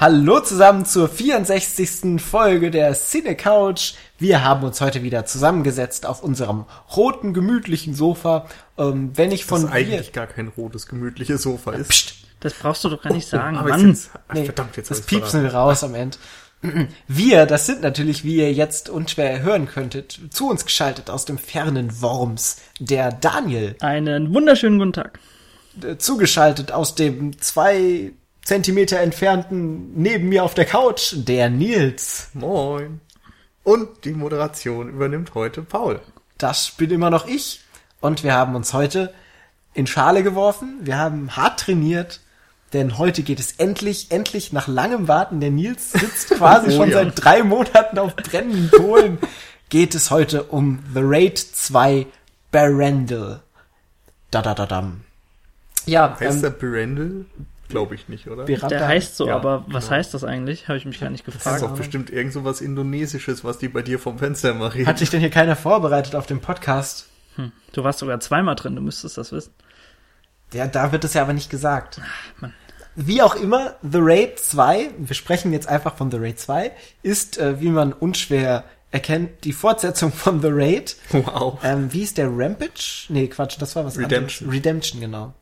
Hallo zusammen zur 64. Folge der Cine Couch. Wir haben uns heute wieder zusammengesetzt auf unserem roten, gemütlichen Sofa. Ähm, wenn ich von das eigentlich gar kein rotes, gemütliches Sofa ist. Psst, Das brauchst du doch gar nicht sagen, Aber Mann. jetzt, ach, nee, verdammt, jetzt das piepsen wir raus am Ende. Wir, das sind natürlich, wie ihr jetzt unschwer hören könntet, zu uns geschaltet aus dem fernen Worms, der Daniel, Einen wunderschönen guten Tag. äh, zugeschaltet aus dem zwei Zentimeter entfernten neben mir auf der Couch, der Nils. Moin. Und die Moderation übernimmt heute Paul. Das bin immer noch ich. Und wir haben uns heute in Schale geworfen. Wir haben hart trainiert. Denn heute geht es endlich, endlich nach langem Warten, der Nils sitzt quasi Oh schon ja. seit drei Monaten auf brennenden Kohlen, geht es heute um The Raid 2 Barrendel. Da da da dam. Ja, Heißt ähm, der Brendel? Glaube ich nicht, oder? Beranda- Der heißt so, Ja, aber was genau. heißt das eigentlich? Habe ich mich gar nicht das ist gefragt. doch bestimmt irgend so was Indonesisches, was die bei dir vom Fenster immer reden. Hat sich denn hier keiner vorbereitet auf den Podcast? Hm. Du warst sogar zweimal drin, du müsstest das wissen. Ja, da wird es ja aber nicht gesagt. Wie auch immer, The Raid 2, wir sprechen jetzt einfach von The Raid 2, ist, äh, wie man unschwer erkennt, die Fortsetzung von The Raid. Wow. Ähm, wie ist der Rampage? Nee, Quatsch, das war was Redemption. anderes. Redemption, genau.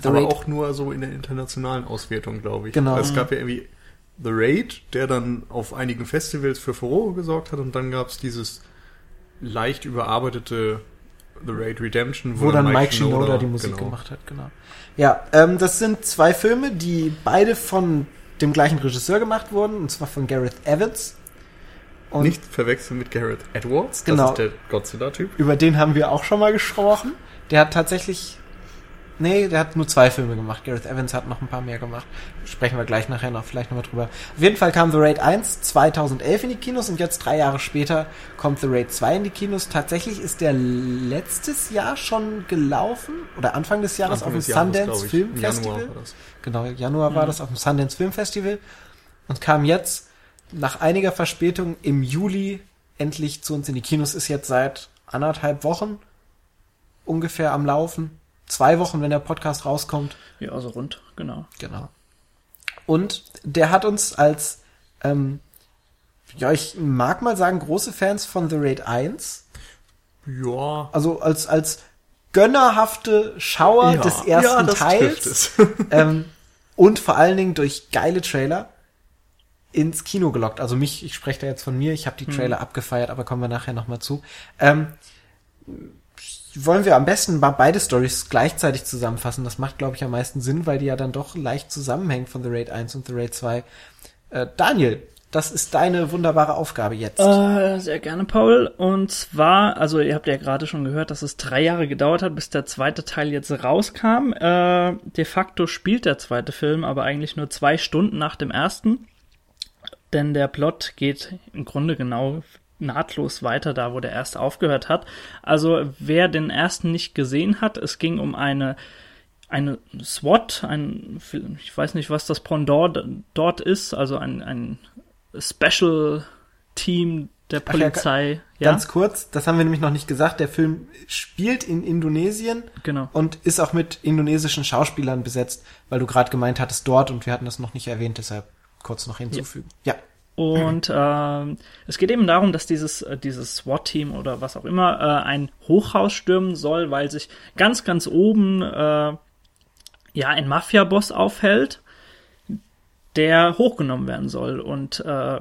The Aber Raid, auch nur so in der internationalen Auswertung, glaube ich. Genau. Weil Es gab ja irgendwie The Raid, der dann auf einigen Festivals für Furore gesorgt hat und dann gab es dieses leicht überarbeitete The Raid Redemption, wo dann Mike Shinoda die Musik genau. gemacht hat, genau. Ja, ähm, das sind zwei Filme, die beide von dem gleichen Regisseur gemacht wurden, und zwar von Gareth Evans. Und Nicht verwechseln mit Garrett Edwards, Genau. das ist der Godzilla-Typ. Über den haben wir auch schon mal gesprochen. Der hat tatsächlich. Nee, der hat nur zwei Filme gemacht. Gareth Evans hat noch ein paar mehr gemacht. Sprechen wir gleich nachher noch vielleicht nochmal drüber. Auf jeden Fall kam The Raid 1 2011 in die Kinos und jetzt drei Jahre später kommt The Raid 2 in die Kinos. Tatsächlich ist der letztes Jahr schon gelaufen oder Anfang des Jahres Anfang auf dem Jahres, Sundance. Film Im Januar Festival. war das. Genau, Januar war das auf dem Sundance Film Festival und kam jetzt nach einiger Verspätung im Juli endlich zu uns in die Kinos. Ist jetzt seit anderthalb Wochen ungefähr am Laufen. Zwei Wochen, wenn der Podcast rauskommt. Ja, so rund, genau. Genau. Und der hat uns als, ähm, ja, ich mag mal sagen, große Fans von The Raid 1. Ja, Also als, als gönnerhafte Schauer ja. des ersten ja, das Teils. ähm, und vor allen Dingen durch geile Trailer ins Kino gelockt. Also mich, ich spreche da jetzt von mir, ich habe die Trailer abgefeiert, aber kommen wir nachher nochmal zu. Ähm, wollen wir am besten beide Stories gleichzeitig zusammenfassen? Das macht, glaube ich, am meisten Sinn, weil die ja dann doch leicht zusammenhängen von The Raid 1 und The Raid 2. Äh, Daniel, das ist deine wunderbare Aufgabe jetzt. Äh, sehr gerne, Paul. Und zwar, also ihr habt ja gerade schon gehört, dass es drei Jahre gedauert hat, bis der zweite Teil jetzt rauskam. Äh, de facto spielt der zweite Film aber eigentlich nur zwei Stunden nach dem ersten. Denn der Plot geht im Grunde genau nahtlos weiter da, wo der erste aufgehört hat. Also wer den ersten nicht gesehen hat, es ging um eine eine SWAT, ein, ich weiß nicht, was das Pendant dort ist, also ein, ein Special Team der Ach ja, Polizei. Ja, Ganz kurz, das haben wir nämlich noch nicht gesagt, der Film spielt in Indonesien genau. und ist auch mit indonesischen Schauspielern besetzt, weil du gerade gemeint hattest dort und wir hatten das noch nicht erwähnt, deshalb kurz noch hinzufügen. Ja. Und ähm, es geht eben darum, dass dieses, äh, dieses SWAT-Team oder was auch immer äh, ein Hochhaus stürmen soll, weil sich ganz, ganz oben äh, ja ein Mafia-Boss aufhält, der hochgenommen werden soll. Und äh,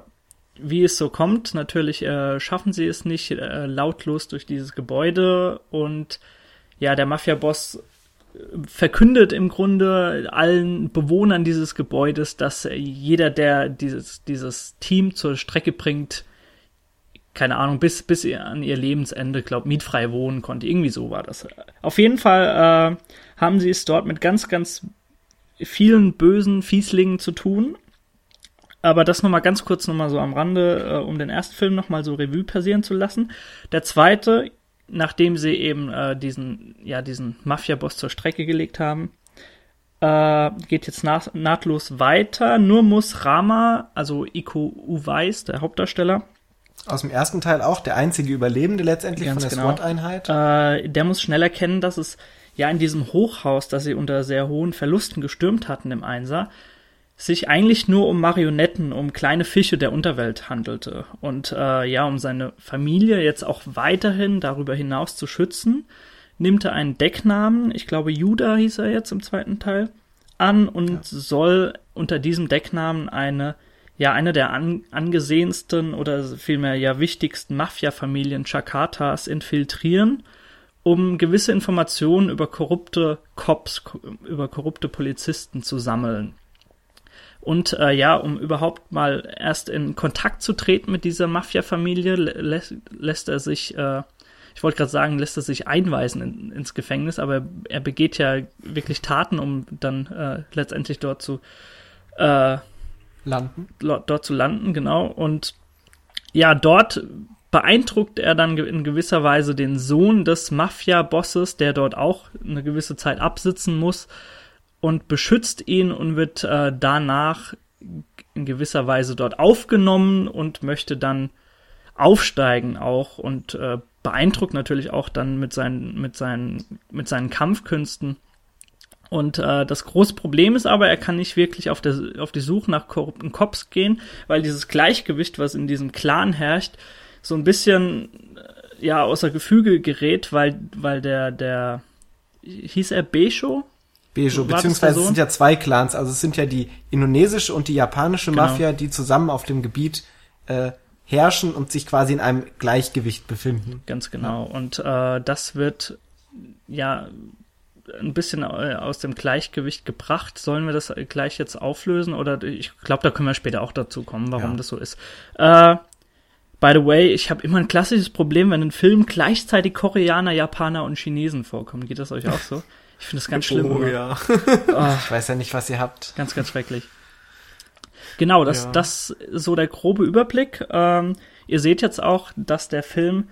wie es so kommt, natürlich äh, schaffen sie es nicht äh, lautlos durch dieses Gebäude und ja, der Mafia-Boss verkündet im Grunde allen Bewohnern dieses Gebäudes, dass jeder, der dieses, dieses Team zur Strecke bringt, keine Ahnung, bis, bis an ihr Lebensende, glaub, mietfrei wohnen konnte. Irgendwie so war das. Auf jeden Fall äh, haben sie es dort mit ganz, ganz vielen bösen Fieslingen zu tun. Aber das nochmal ganz kurz nochmal so am Rande, äh, um den ersten Film nochmal so Revue passieren zu lassen. Der zweite, nachdem sie eben äh, diesen, ja, diesen Mafia-Boss zur Strecke gelegt haben, äh, geht jetzt naht nahtlos weiter. Nur muss Rama, also Iko Uweis, der Hauptdarsteller, Aus dem ersten Teil auch der einzige Überlebende letztendlich Ganz von der genau. SWAT-Einheit. äh, der muss schnell erkennen, dass es ja in diesem Hochhaus, das sie unter sehr hohen Verlusten gestürmt hatten im Einser, sich eigentlich nur um Marionetten, um kleine Fische der Unterwelt handelte und äh, ja, um seine Familie jetzt auch weiterhin darüber hinaus zu schützen, nimmt er einen Decknamen, ich glaube Judah hieß er jetzt im zweiten Teil, an und ja. soll unter diesem Decknamen eine ja eine der an, angesehensten oder vielmehr ja wichtigsten Mafia-Familien Chakatas infiltrieren, um gewisse Informationen über korrupte Cops, über korrupte Polizisten zu sammeln. Und äh, ja, um überhaupt mal erst in Kontakt zu treten mit dieser Mafia-Familie, lä lässt er sich, äh, ich wollte gerade sagen, lässt er sich einweisen in, ins Gefängnis, aber er begeht ja wirklich Taten, um dann äh, letztendlich dort zu äh, landen. Dort zu landen, genau. Und ja, dort beeindruckt er dann in gewisser Weise den Sohn des Mafia-Bosses, der dort auch eine gewisse Zeit absitzen muss und beschützt ihn und wird äh, danach in gewisser Weise dort aufgenommen und möchte dann aufsteigen auch und äh, beeindruckt natürlich auch dann mit seinen mit seinen mit seinen Kampfkünsten. Und äh, das große Problem ist aber, er kann nicht wirklich auf, der, auf die Suche nach korrupten Cops gehen, weil dieses Gleichgewicht, was in diesem Clan herrscht, so ein bisschen äh, ja außer Gefüge gerät, weil weil der der hieß er Besho, Bejo, beziehungsweise es sind ja zwei Clans, also es sind ja die indonesische und die japanische genau. Mafia, die zusammen auf dem Gebiet äh, herrschen und sich quasi in einem Gleichgewicht befinden. Ganz genau. Ja. Und äh, das wird ja ein bisschen äh, aus dem Gleichgewicht gebracht. Sollen wir das gleich jetzt auflösen? Oder ich glaube, da können wir später auch dazu kommen, warum ja. das so ist. Äh, by the way, ich habe immer ein klassisches Problem, wenn in Filmen gleichzeitig Koreaner, Japaner und Chinesen vorkommen. Geht das euch auch so? Ich finde das ganz schlimm. Oh ja. oh, ich weiß ja nicht, was ihr habt. Ganz, ganz schrecklich. Genau, das, ja. das so der grobe Überblick. Ähm, ihr seht jetzt auch, dass der Film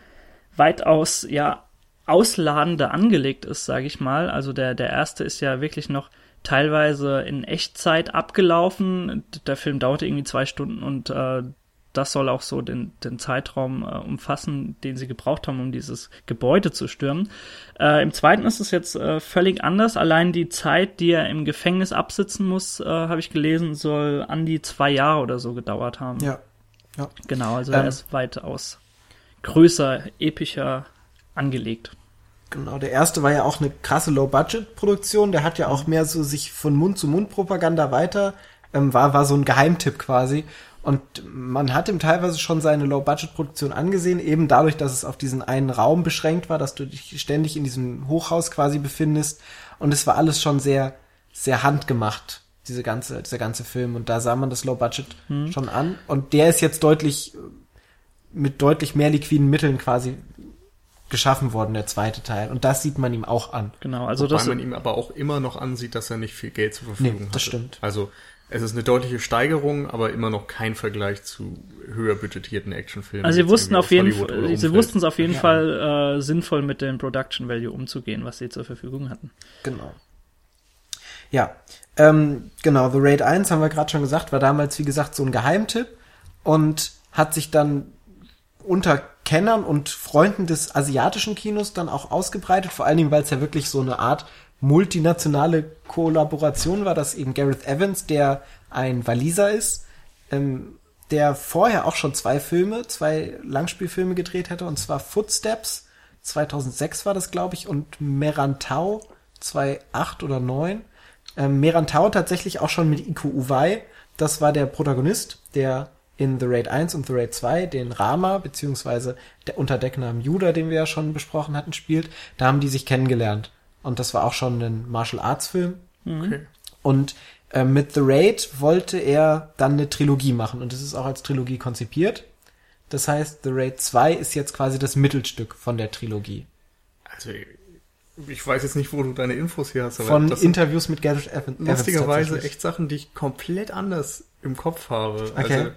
weitaus ja ausladender angelegt ist, sage ich mal. Also der der erste ist ja wirklich noch teilweise in Echtzeit abgelaufen. Der Film dauerte irgendwie zwei Stunden und äh, das soll auch so den, den Zeitraum äh, umfassen, den sie gebraucht haben, um dieses Gebäude zu stürmen. Äh, Im zweiten ist es jetzt äh, völlig anders. Allein die Zeit, die er im Gefängnis absitzen muss, äh, habe ich gelesen, soll an die zwei Jahre oder so gedauert haben. Ja. ja. Genau, also ähm, er ist weitaus größer, epischer angelegt. Genau, der erste war ja auch eine krasse Low-Budget-Produktion. Der hat ja auch mehr so sich von Mund-zu-Mund-Propaganda weiter, ähm, war, war so ein Geheimtipp quasi. Und man hat ihm teilweise schon seine Low-Budget-Produktion angesehen, eben dadurch, dass es auf diesen einen Raum beschränkt war, dass du dich ständig in diesem Hochhaus quasi befindest. Und es war alles schon sehr, sehr handgemacht, diese ganze, dieser ganze Film. Und da sah man das Low-Budget hm. schon an. Und der ist jetzt deutlich, mit deutlich mehr liquiden Mitteln quasi geschaffen worden, der zweite Teil. Und das sieht man ihm auch an. Genau, also Wobei das man ihm aber auch immer noch ansieht, dass er nicht viel Geld zur Verfügung hat. Das hatte. stimmt. Also es ist eine deutliche Steigerung, aber immer noch kein Vergleich zu höher budgetierten Actionfilmen. Also sie wussten auf jeden Fall, sie wussten es auf jeden ja. Fall äh, sinnvoll mit dem Production Value umzugehen, was sie zur Verfügung hatten. Genau. Ja, ähm, genau, The Raid 1 haben wir gerade schon gesagt, war damals wie gesagt so ein Geheimtipp und hat sich dann unter Kennern und Freunden des asiatischen Kinos dann auch ausgebreitet, vor allen Dingen, weil es ja wirklich so eine Art multinationale Kollaboration war, dass eben Gareth Evans, der ein Waliser ist, ähm, der vorher auch schon zwei Filme, zwei Langspielfilme gedreht hatte, und zwar Footsteps, 2006 war das, glaube ich, und Merantau, 2008 oder 9. Ähm, Merantau tatsächlich auch schon mit Iko Uwei, das war der Protagonist, der in The Raid 1 und The Raid 2 den Rama, beziehungsweise der unter Decknamen Judah, den wir ja schon besprochen hatten, spielt. Da haben die sich kennengelernt. Und das war auch schon ein Martial Arts Film. Mhm. Okay. Und äh, mit The Raid wollte er dann eine Trilogie machen und es ist auch als Trilogie konzipiert. Das heißt, The Raid 2 ist jetzt quasi das Mittelstück von der Trilogie. Also ich weiß jetzt nicht, wo du deine Infos hier hast. Aber von Interviews mit Gareth Evans. Lustigerweise echt Sachen, die ich komplett anders im Kopf habe. Okay. Also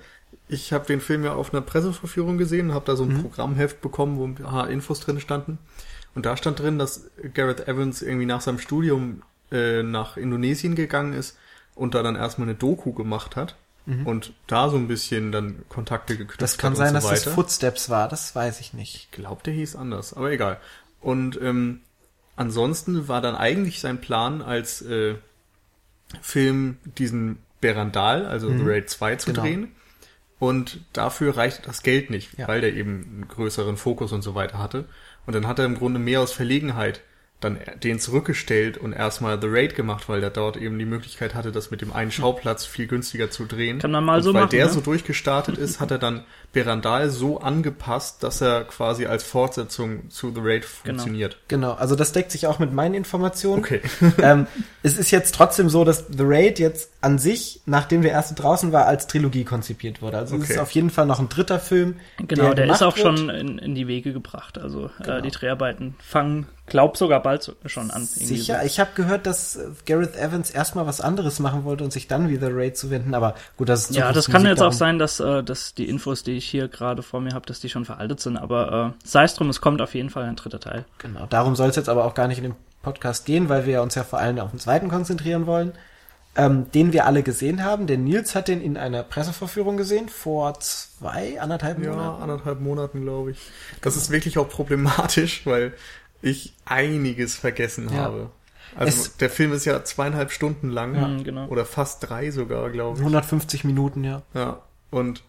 ich habe den Film ja auf einer Presseverführung gesehen, habe da so ein mhm. Programmheft bekommen, wo ein paar Infos drin standen. Und da stand drin, dass Gareth Evans irgendwie nach seinem Studium äh, nach Indonesien gegangen ist und da dann erstmal eine Doku gemacht hat mhm. und da so ein bisschen dann Kontakte geknüpft hat. Das kann sein, so dass das Footsteps war, das weiß ich nicht. Ich glaube, der hieß anders, aber egal. Und ähm, ansonsten war dann eigentlich sein Plan als äh, Film diesen Berandal, also The Raid 2 zu Genau. drehen. Und dafür reichte das Geld nicht, Ja. weil der eben einen größeren Fokus und so weiter hatte. Und dann hat er im Grunde mehr aus Verlegenheit dann den zurückgestellt und erstmal The Raid gemacht, weil er dort eben die Möglichkeit hatte, das mit dem einen Schauplatz viel günstiger zu drehen. Kann man mal und so weil machen, der ne? so durchgestartet ist, hat er dann Berandal so angepasst, dass er quasi als Fortsetzung zu The Raid funktioniert. Genau, also das deckt sich auch mit meinen Informationen. Okay. ähm, es ist jetzt trotzdem so, dass The Raid jetzt an sich, nachdem der erste draußen war, als Trilogie konzipiert wurde. Also es Okay. ist auf jeden Fall noch ein dritter Film. Genau, der, ist gemacht auch wird. schon in, in die Wege gebracht. Also Genau. äh, die Dreharbeiten fangen, glaub sogar bald so- schon an. Sicher, So. ich habe gehört, dass äh, Gareth Evans erstmal was anderes machen wollte und sich dann wieder Raid zuwenden, aber gut, das ist Ja, das kann jetzt auch sein, dass, äh, dass die Infos, die ich hier gerade vor mir habe, dass die schon veraltet sind. Aber äh, sei es drum, es kommt auf jeden Fall ein dritter Teil. Genau, darum soll es jetzt aber auch gar nicht in dem Podcast gehen, weil wir uns ja vor allem auf den zweiten konzentrieren wollen, ähm, den wir alle gesehen haben. Der Nils hat den in einer Pressevorführung gesehen, vor zwei, anderthalb Ja, Monaten. anderthalb Monaten, glaube ich. Das ist wirklich auch problematisch, weil ich einiges vergessen Ja. habe. Also Es- der Film ist ja zweieinhalb Stunden lang. Ja, genau. Oder fast drei sogar, glaube ich. 150 Minuten, ja. Ja. Und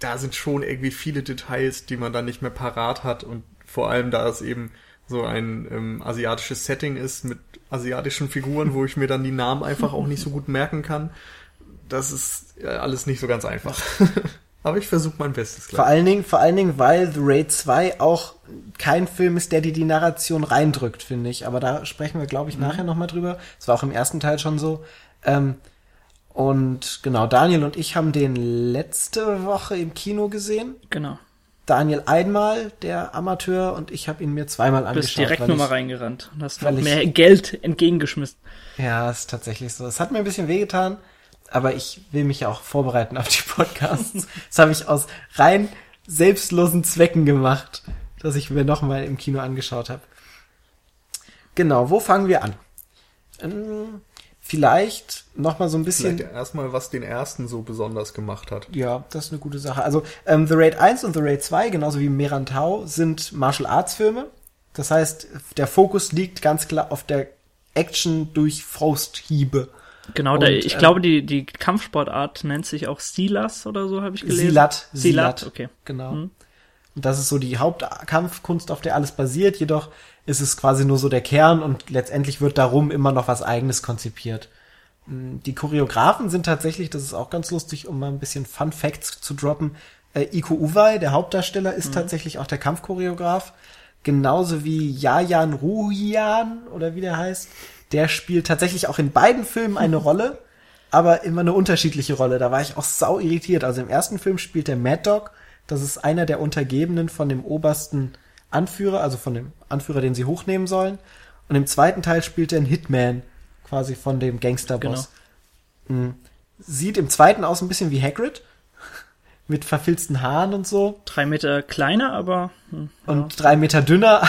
da sind schon irgendwie viele Details, die man dann nicht mehr parat hat. Und vor allem, da es eben so ein ähm, asiatisches Setting ist mit asiatischen Figuren, wo ich mir dann die Namen einfach auch nicht so gut merken kann. Das ist äh, alles nicht so ganz einfach. Aber ich versuche mein Bestes Vor gleich. allen Dingen, vor allen Dingen, weil The Raid 2 auch kein Film ist, der dir die Narration reindrückt, finde ich. Aber da sprechen wir, glaube ich, Mhm. nachher nochmal drüber. Das war auch im ersten Teil schon so. Ähm, und genau, Daniel und ich haben den letzte Woche im Kino gesehen. Genau. Daniel einmal, der Amateur, und ich habe ihn mir zweimal Du angeschaut. bist direkt nochmal ich- reingerannt und hast noch ich- mehr Geld entgegengeschmissen. Ja, ist tatsächlich so. Es hat mir ein bisschen wehgetan, aber ich will mich ja auch vorbereiten auf die Podcasts. das habe ich aus rein selbstlosen Zwecken gemacht, dass ich mir nochmal im Kino angeschaut habe. Genau, wo fangen wir an? Ähm, vielleicht nochmal so ein bisschen. Vielleicht erstmal, was den ersten so besonders gemacht hat. Ja, das ist eine gute Sache. Also ähm, The Raid 1 und The Raid 2, genauso wie Merantau, sind Martial Arts Filme. Das heißt, der Fokus liegt ganz klar auf der Action durch Fausthiebe. Genau, Und, da, ich ähm, glaube, die, die Kampfsportart nennt sich auch Silas oder so, habe ich gelesen. Silat. Silat, okay. Genau. Mhm. Und das ist so die Hauptkampfkunst, auf der alles basiert. Jedoch ist es quasi nur so der Kern und letztendlich wird darum immer noch was Eigenes konzipiert. Mm, Die Choreografen sind tatsächlich, das ist auch ganz lustig, um mal ein bisschen Fun Facts zu droppen. Äh, Iko Uwei, der Hauptdarsteller, ist tatsächlich auch der Kampfchoreograf. Genauso wie Jajan Ruhian oder wie der heißt. Der spielt tatsächlich auch in beiden Filmen eine Rolle, aber immer eine unterschiedliche Rolle. Da war ich auch sau irritiert. Also im ersten Film spielt der Mad Dog. Das ist einer der Untergebenen von dem obersten Anführer, also von dem Anführer, den sie hochnehmen sollen. Und im zweiten Teil spielt er einen Hitman, quasi von dem Gangsterboss. Mhm. Sieht im zweiten aus ein bisschen wie Hagrid. Mit verfilzten Haaren und so. Drei Meter kleiner, aber hm, Und drei Meter dünner.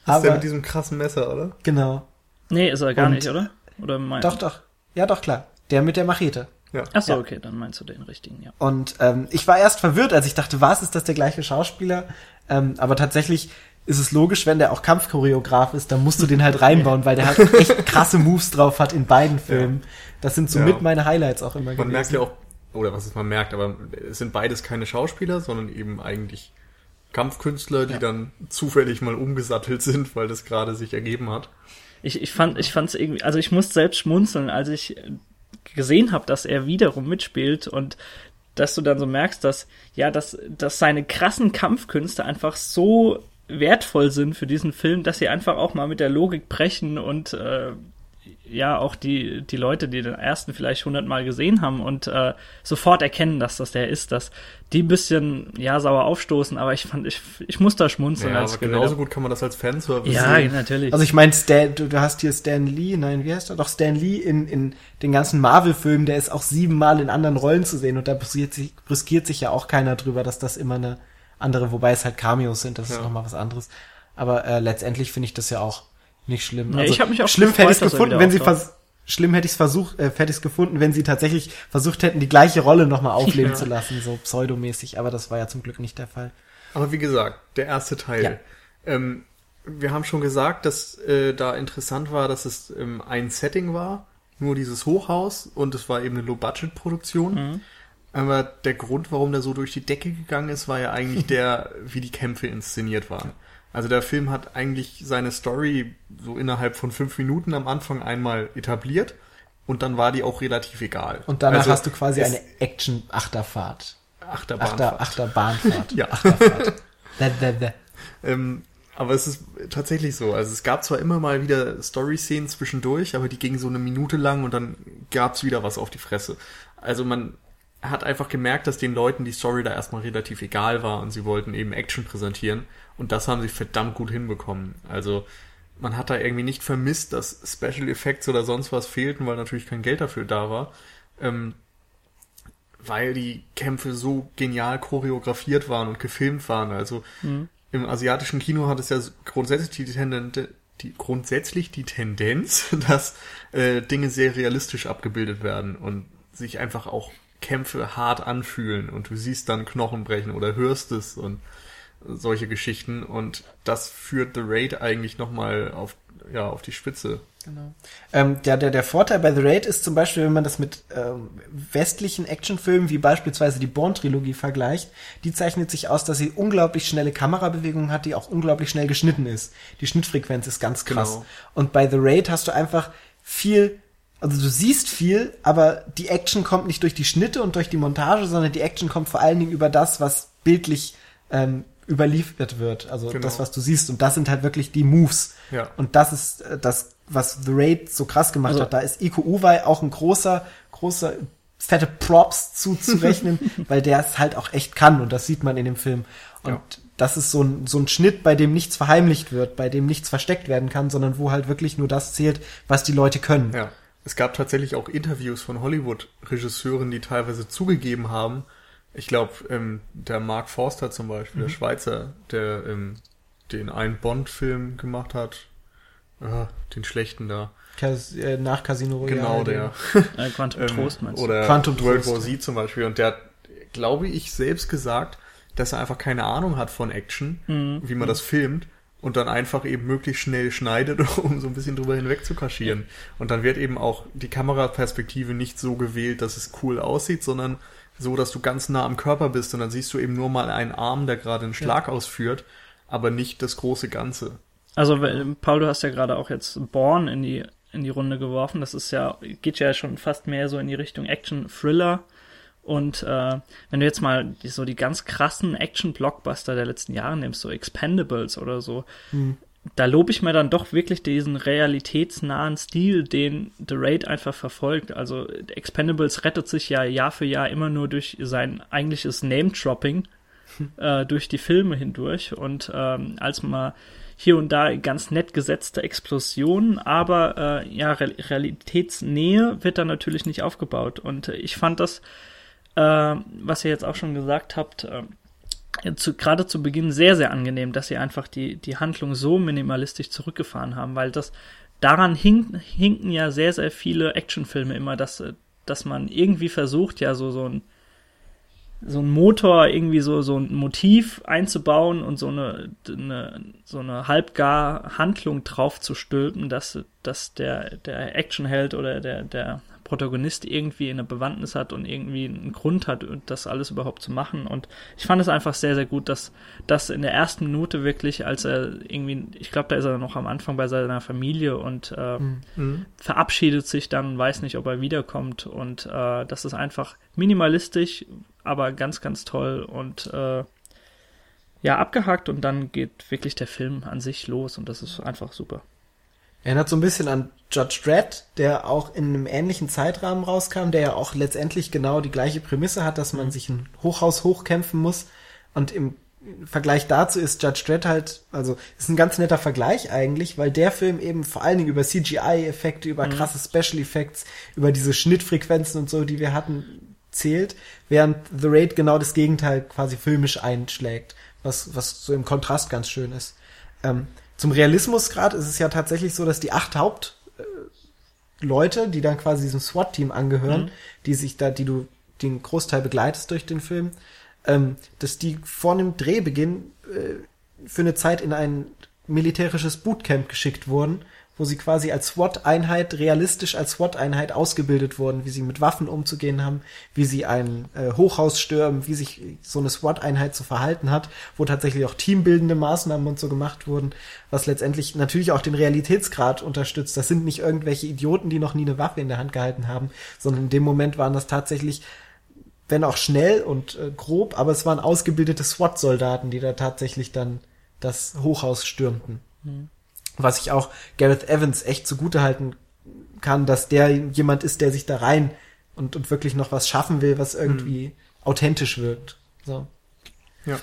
Ist der Aber mit diesem krassen Messer, oder? genau. nee, ist er gar Und- nicht, oder? Oder mein, Doch, doch. Ja, doch, klar. Der mit der Machete. Ja. Ach so, Ja. okay, dann meinst du den richtigen, ja. Und ähm, ich war erst verwirrt, als ich dachte, was ist das der gleiche Schauspieler? Ähm, aber tatsächlich ist es logisch, wenn der auch Kampfchoreograf ist, dann musst du den halt reinbauen, weil der halt echt krasse Moves drauf hat in beiden Filmen. Das sind so Ja. mit meine Highlights auch immer Man gewesen. merkt ja auch, oder was ist man merkt, aber es sind beides keine Schauspieler, sondern eben eigentlich Kampfkünstler, die Ja. dann zufällig mal umgesattelt sind, weil das gerade sich ergeben hat. Ich, ich fand, ich fand's irgendwie, also ich musste selbst schmunzeln, als ich gesehen habe, dass er wiederum mitspielt und dass du dann so merkst, dass, ja, dass, dass seine krassen Kampfkünste einfach so wertvoll sind für diesen Film, dass sie einfach auch mal mit der Logik brechen und äh, ja auch die die Leute, die den ersten vielleicht hundertmal gesehen haben und äh, sofort erkennen, dass das der ist, dass die ein bisschen ja sauer aufstoßen, aber ich fand ich ich muss da schmunzeln Ja, als aber ich genauso gut kann man das als Fanservice. Ja, sehen. natürlich. Also ich meine, Stan, du, du hast hier Stan Lee, nein, wie heißt er? Doch Stan Lee in, in den ganzen Marvel-Filmen, der ist auch siebenmal in anderen Rollen zu sehen und da brüskiert sich, brüskiert sich ja auch keiner drüber, dass das immer eine andere, wobei es halt Cameos sind, das ist Ja. nochmal was anderes. Aber äh, letztendlich finde ich das ja auch nicht schlimm. Ja, ich hab mich auch schlimm hätte ich er gefunden, wenn sie schlimm hätte ich es versucht, äh, hätte ich es gefunden, wenn sie tatsächlich versucht hätten, die gleiche Rolle nochmal aufleben Ja. zu lassen, so pseudomäßig, aber das war ja zum Glück nicht der Fall. Aber wie gesagt, der erste Teil. Ja. Ähm, wir haben schon gesagt, dass äh, da interessant war, dass es ähm, ein Setting war nur dieses Hochhaus und es war eben eine Low-Budget-Produktion. Aber der Grund, warum der so durch die Decke gegangen ist, war ja eigentlich der, wie die Kämpfe inszeniert waren. Also der Film hat eigentlich seine Story so innerhalb von fünf Minuten am Anfang einmal etabliert und dann war die auch relativ egal. Und danach also hast du quasi eine Action-Achterfahrt. Achterbahnfahrt. Achter, Achterbahnfahrt. Ja. Achterfahrt. Da, da, da. Ähm, aber es ist tatsächlich so. Also es gab zwar immer mal wieder Story-Szenen zwischendurch, aber die gingen so eine Minute lang und dann gab's wieder was auf die Fresse. Also man hat einfach gemerkt, dass den Leuten die Story da erstmal relativ egal war und sie wollten eben Action präsentieren und das haben sie verdammt gut hinbekommen. Also man hat da irgendwie nicht vermisst, dass Special Effects oder sonst was fehlten, weil natürlich kein Geld dafür da war. Ähm, weil die Kämpfe so genial choreografiert waren und gefilmt waren. Also im asiatischen Kino hat es ja grundsätzlich die, Tendenz, die, grundsätzlich die Tendenz, dass äh, Dinge sehr realistisch abgebildet werden und sich einfach auch Kämpfe hart anfühlen und du siehst dann Knochen brechen oder hörst es und solche Geschichten und das führt The Raid eigentlich nochmal auf, ja, auf die Spitze. Genau. Ähm, der, der, der Vorteil bei The Raid ist zum Beispiel, wenn man das mit ähm, westlichen Actionfilmen wie beispielsweise die Bourne-Trilogie vergleicht, die zeichnet sich aus, dass sie unglaublich schnelle Kamerabewegungen hat, die auch unglaublich schnell geschnitten ist. Die Schnittfrequenz ist ganz krass. Genau. Und bei The Raid hast du einfach viel, also du siehst viel, aber die Action kommt nicht durch die Schnitte und durch die Montage, sondern die Action kommt vor allen Dingen über das, was bildlich ähm, überliefert wird. Also Genau. das, was du siehst. Und das sind halt wirklich die Moves. Ja. Und das ist äh, das, was The Raid so krass gemacht Also- hat. Da ist Iko Uwei auch ein großer, großer, fette Props zuzurechnen, weil der es halt auch echt kann und das sieht man in dem Film. Und Ja. das ist so ein, so ein Schnitt, bei dem nichts verheimlicht wird, bei dem nichts versteckt werden kann, sondern wo halt wirklich nur das zählt, was die Leute können. Ja. Es gab tatsächlich auch Interviews von Hollywood-Regisseuren, die teilweise zugegeben haben, ich glaube, ähm, der Mark Forster zum Beispiel, der Schweizer, der ähm, den einen Bond-Film gemacht hat, ah, den schlechten da. Cas äh, nach Casino Royale. Genau, der. Äh, Quantum Ähm, Trost meinst du? Oder Quantum World Trost. War Z zum Beispiel. Und der hat, glaube ich, selbst gesagt, dass er einfach keine Ahnung hat von Action, Mhm. wie man das filmt und dann einfach eben möglichst schnell schneidet, um so ein bisschen drüber hinweg zu kaschieren. Und dann wird eben auch die Kameraperspektive nicht so gewählt, dass es cool aussieht, sondern so, dass du ganz nah am Körper bist und dann siehst du eben nur mal einen Arm, der gerade einen Schlag ausführt, aber nicht das große Ganze. Also, Paul, du hast ja gerade auch jetzt Born in die, in die Runde geworfen. Das ist ja, geht ja schon fast mehr so in die Richtung Action-Thriller. Und äh, wenn du jetzt mal so die ganz krassen Action-Blockbuster der letzten Jahre nimmst, so Expendables oder so, da lobe ich mir dann doch wirklich diesen realitätsnahen Stil, den The Raid einfach verfolgt. Also Expendables rettet sich ja Jahr für Jahr immer nur durch sein eigentliches Name-Dropping äh, durch die Filme hindurch und ähm, als mal hier und da ganz nett gesetzte Explosionen, aber äh, ja, Re Realitätsnähe wird da natürlich nicht aufgebaut. Und ich fand das, äh, was ihr jetzt auch schon gesagt habt, äh, zu, gerade zu Beginn sehr, sehr angenehm, dass sie einfach die, die Handlung so minimalistisch zurückgefahren haben, weil das daran hink, hinken ja sehr, sehr viele Actionfilme immer, dass, äh, dass man irgendwie versucht, ja, so, so ein so ein Motor irgendwie so so ein Motiv einzubauen und so eine, eine so eine halbgar Handlung drauf zu stülpen, dass dass der der Actionheld oder der der Protagonist irgendwie eine Bewandtnis hat und irgendwie einen Grund hat, das alles überhaupt zu machen. Und ich fand es einfach sehr, sehr gut, dass das in der ersten Minute wirklich, als er irgendwie, ich glaube, da ist er noch am Anfang bei seiner Familie und äh, Mhm. verabschiedet sich dann, weiß nicht, ob er wiederkommt. Und äh, das ist einfach minimalistisch, aber ganz, ganz toll und äh, ja, abgehakt und dann geht wirklich der Film an sich los und das ist einfach super. Erinnert so ein bisschen an Judge Dredd, der auch in einem ähnlichen Zeitrahmen rauskam, der ja auch letztendlich genau die gleiche Prämisse hat, dass man sich ein Hochhaus hochkämpfen muss. Und im Vergleich dazu ist Judge Dredd halt, also ist ein ganz netter Vergleich eigentlich, weil der Film eben vor allen Dingen über CGI-Effekte, über krasse Special Effects, über diese Schnittfrequenzen und so, die wir hatten, zählt, während The Raid genau das Gegenteil quasi filmisch einschlägt, was, was so im Kontrast ganz schön ist. Ähm, zum Realismusgrad ist es ja tatsächlich so, dass die acht Haupt äh, die dann quasi diesem SWAT-Team angehören, die sich da, die du den Großteil begleitest durch den Film, ähm, dass die vor einem Drehbeginn äh, für eine Zeit in ein militärisches Bootcamp geschickt wurden, wo sie quasi als SWAT-Einheit, realistisch als SWAT-Einheit ausgebildet wurden, wie sie mit Waffen umzugehen haben, wie sie ein äh, Hochhaus stürmen, wie sich so eine SWAT-Einheit zu verhalten hat, wo tatsächlich auch teambildende Maßnahmen und so gemacht wurden, was letztendlich natürlich auch den Realitätsgrad unterstützt. Das sind nicht irgendwelche Idioten, die noch nie eine Waffe in der Hand gehalten haben, sondern in dem Moment waren das tatsächlich wenn auch schnell und äh, grob, aber es waren ausgebildete SWAT-Soldaten, die da tatsächlich dann das Hochhaus stürmten. Mhm. Was ich auch Gareth Evans echt zugutehalten kann, dass der jemand ist, der sich da rein und, und wirklich noch was schaffen will, was irgendwie mhm. authentisch wirkt. So. Ja.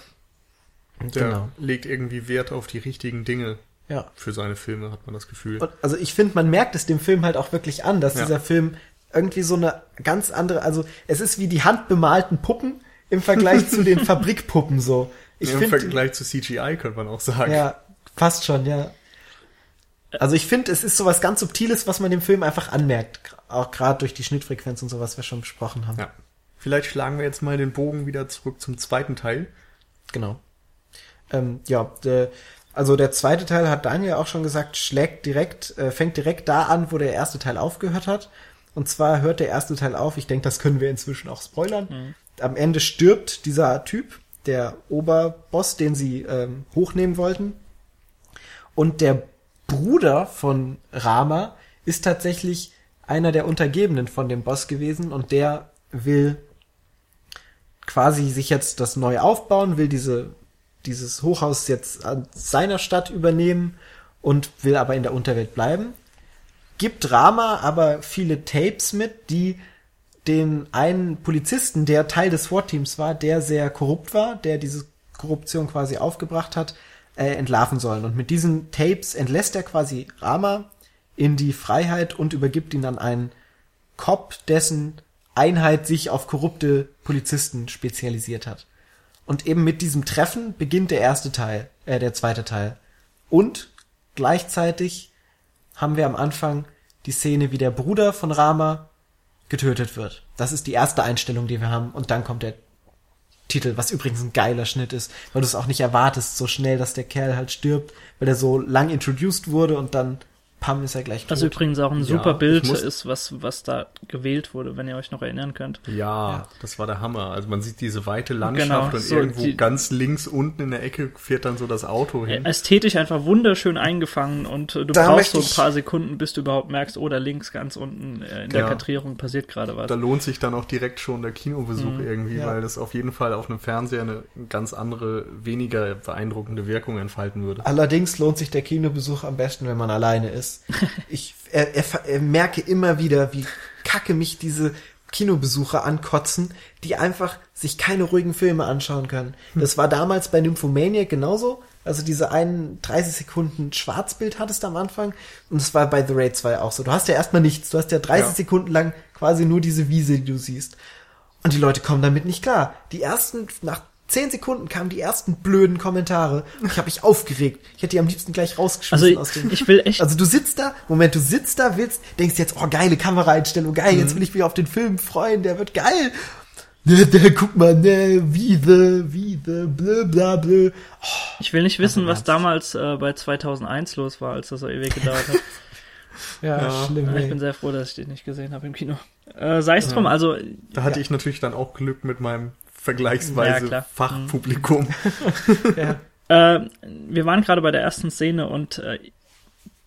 Der genau. legt irgendwie Wert auf die richtigen Dinge. Ja. Für seine Filme hat man das Gefühl. Und also ich finde, man merkt es dem Film halt auch wirklich an, dass ja. dieser Film irgendwie so eine ganz andere, also es ist wie die handbemalten Puppen im Vergleich zu den Fabrikpuppen so. Ich ja, Im find, Vergleich zu CGI könnte man auch sagen. Ja, fast schon, ja. Also ich finde, es ist sowas ganz Subtiles, was man dem Film einfach anmerkt. Auch gerade durch die Schnittfrequenz und so, was wir schon besprochen haben. Ja. Vielleicht schlagen wir jetzt mal den Bogen wieder zurück zum zweiten Teil. Genau. Ähm, ja, der, also der zweite Teil hat Daniel auch schon gesagt, schlägt direkt, äh, fängt direkt da an, wo der erste Teil aufgehört hat. Und zwar hört der erste Teil auf, ich denke, das können wir inzwischen auch spoilern. Mhm. Am Ende stirbt dieser Typ, der Oberboss, den sie ähm, hochnehmen wollten. Und der Bruder von Rama ist tatsächlich einer der Untergebenen von dem Boss gewesen und der will quasi sich jetzt das neu aufbauen, will diese, dieses Hochhaus jetzt an seiner Stadt übernehmen und will aber in der Unterwelt bleiben. Gibt Rama aber viele Tapes mit, die den einen Polizisten, der Teil des SWAT-Teams war, der sehr korrupt war, der diese Korruption quasi aufgebracht hat, äh, entlarven sollen. Und mit diesen Tapes entlässt er quasi Rama in die Freiheit und übergibt ihn an einen Cop, dessen Einheit sich auf korrupte Polizisten spezialisiert hat. Und eben mit diesem Treffen beginnt der erste Teil, äh, der zweite Teil. Und gleichzeitig haben wir am Anfang die Szene, wie der Bruder von Rama getötet wird. Das ist die erste Einstellung, die wir haben. Und dann kommt der Titel, was übrigens ein geiler Schnitt ist, weil du es auch nicht erwartest, so schnell, dass der Kerl halt stirbt, weil er so lang introduced wurde und dann Pam ist ja gleich tot. Was übrigens auch ein super ja, Bild ist, was, was da gewählt wurde, wenn ihr euch noch erinnern könnt. Ja, ja, das war der Hammer. Also man sieht diese weite Landschaft genau, und so irgendwo die, ganz links unten in der Ecke fährt dann so das Auto hin. Ästhetisch einfach wunderschön eingefangen und du da brauchst so ein paar Sekunden, bis du überhaupt merkst, oh, da links ganz unten äh, in der ja. Kartierung passiert gerade was. Da lohnt sich dann auch direkt schon der Kinobesuch mhm. irgendwie, weil das auf jeden Fall auf einem Fernseher eine ganz andere, weniger beeindruckende Wirkung entfalten würde. Allerdings lohnt sich der Kinobesuch am besten, wenn man alleine ist ist. Ich er, er, er merke immer wieder, wie kacke mich diese Kinobesucher ankotzen, die einfach sich keine ruhigen Filme anschauen können. Hm. Das war damals bei Nymphomaniac genauso. Also diese einen 30 Sekunden Schwarzbild hattest am Anfang. Und es war bei The Raid 2 auch so. Du hast ja erstmal nichts. Du hast ja 30 ja. Sekunden lang quasi nur diese Wiese, die du siehst. Und die Leute kommen damit nicht klar. Die ersten, nach zehn Sekunden kamen die ersten blöden Kommentare. Und ich habe mich aufgeregt. Ich hätte die am liebsten gleich rausgeschmissen also, aus dem. Ich will echt. Also du sitzt da, Moment, du sitzt da, willst, denkst jetzt, oh geile Kameraeinstellung, geil, mhm. jetzt will ich mich auf den Film freuen, der wird geil. Ne, ne, guck mal, ne, wie the, wie the, blö, bla, blö. Oh, ich will nicht wissen, was damals äh, bei 2001 los war, als das so ewig gedauert hat. ja, ja, schlimm. Ja, ich bin sehr froh, dass ich den nicht gesehen habe im Kino. Äh, sei es drum, also. Da hatte ja. ich natürlich dann auch Glück mit meinem vergleichsweise ja, Fachpublikum. ja. äh, wir waren gerade bei der ersten Szene und äh,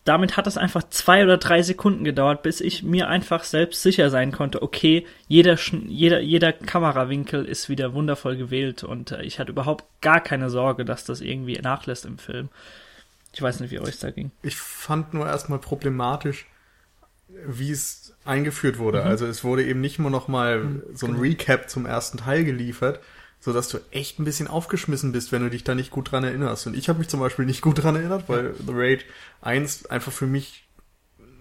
damit hat es einfach zwei oder drei Sekunden gedauert, bis ich mir einfach selbst sicher sein konnte, okay, jeder, jeder, jeder Kamerawinkel ist wieder wundervoll gewählt und äh, ich hatte überhaupt gar keine Sorge, dass das irgendwie nachlässt im Film. Ich weiß nicht, wie euch da ging. Ich fand nur erstmal problematisch, wie es eingeführt wurde. Mhm. Also es wurde eben nicht nur noch mal mhm, so ein genau. Recap zum ersten Teil geliefert, so dass du echt ein bisschen aufgeschmissen bist, wenn du dich da nicht gut dran erinnerst. Und ich habe mich zum Beispiel nicht gut dran erinnert, weil The Raid 1 einfach für mich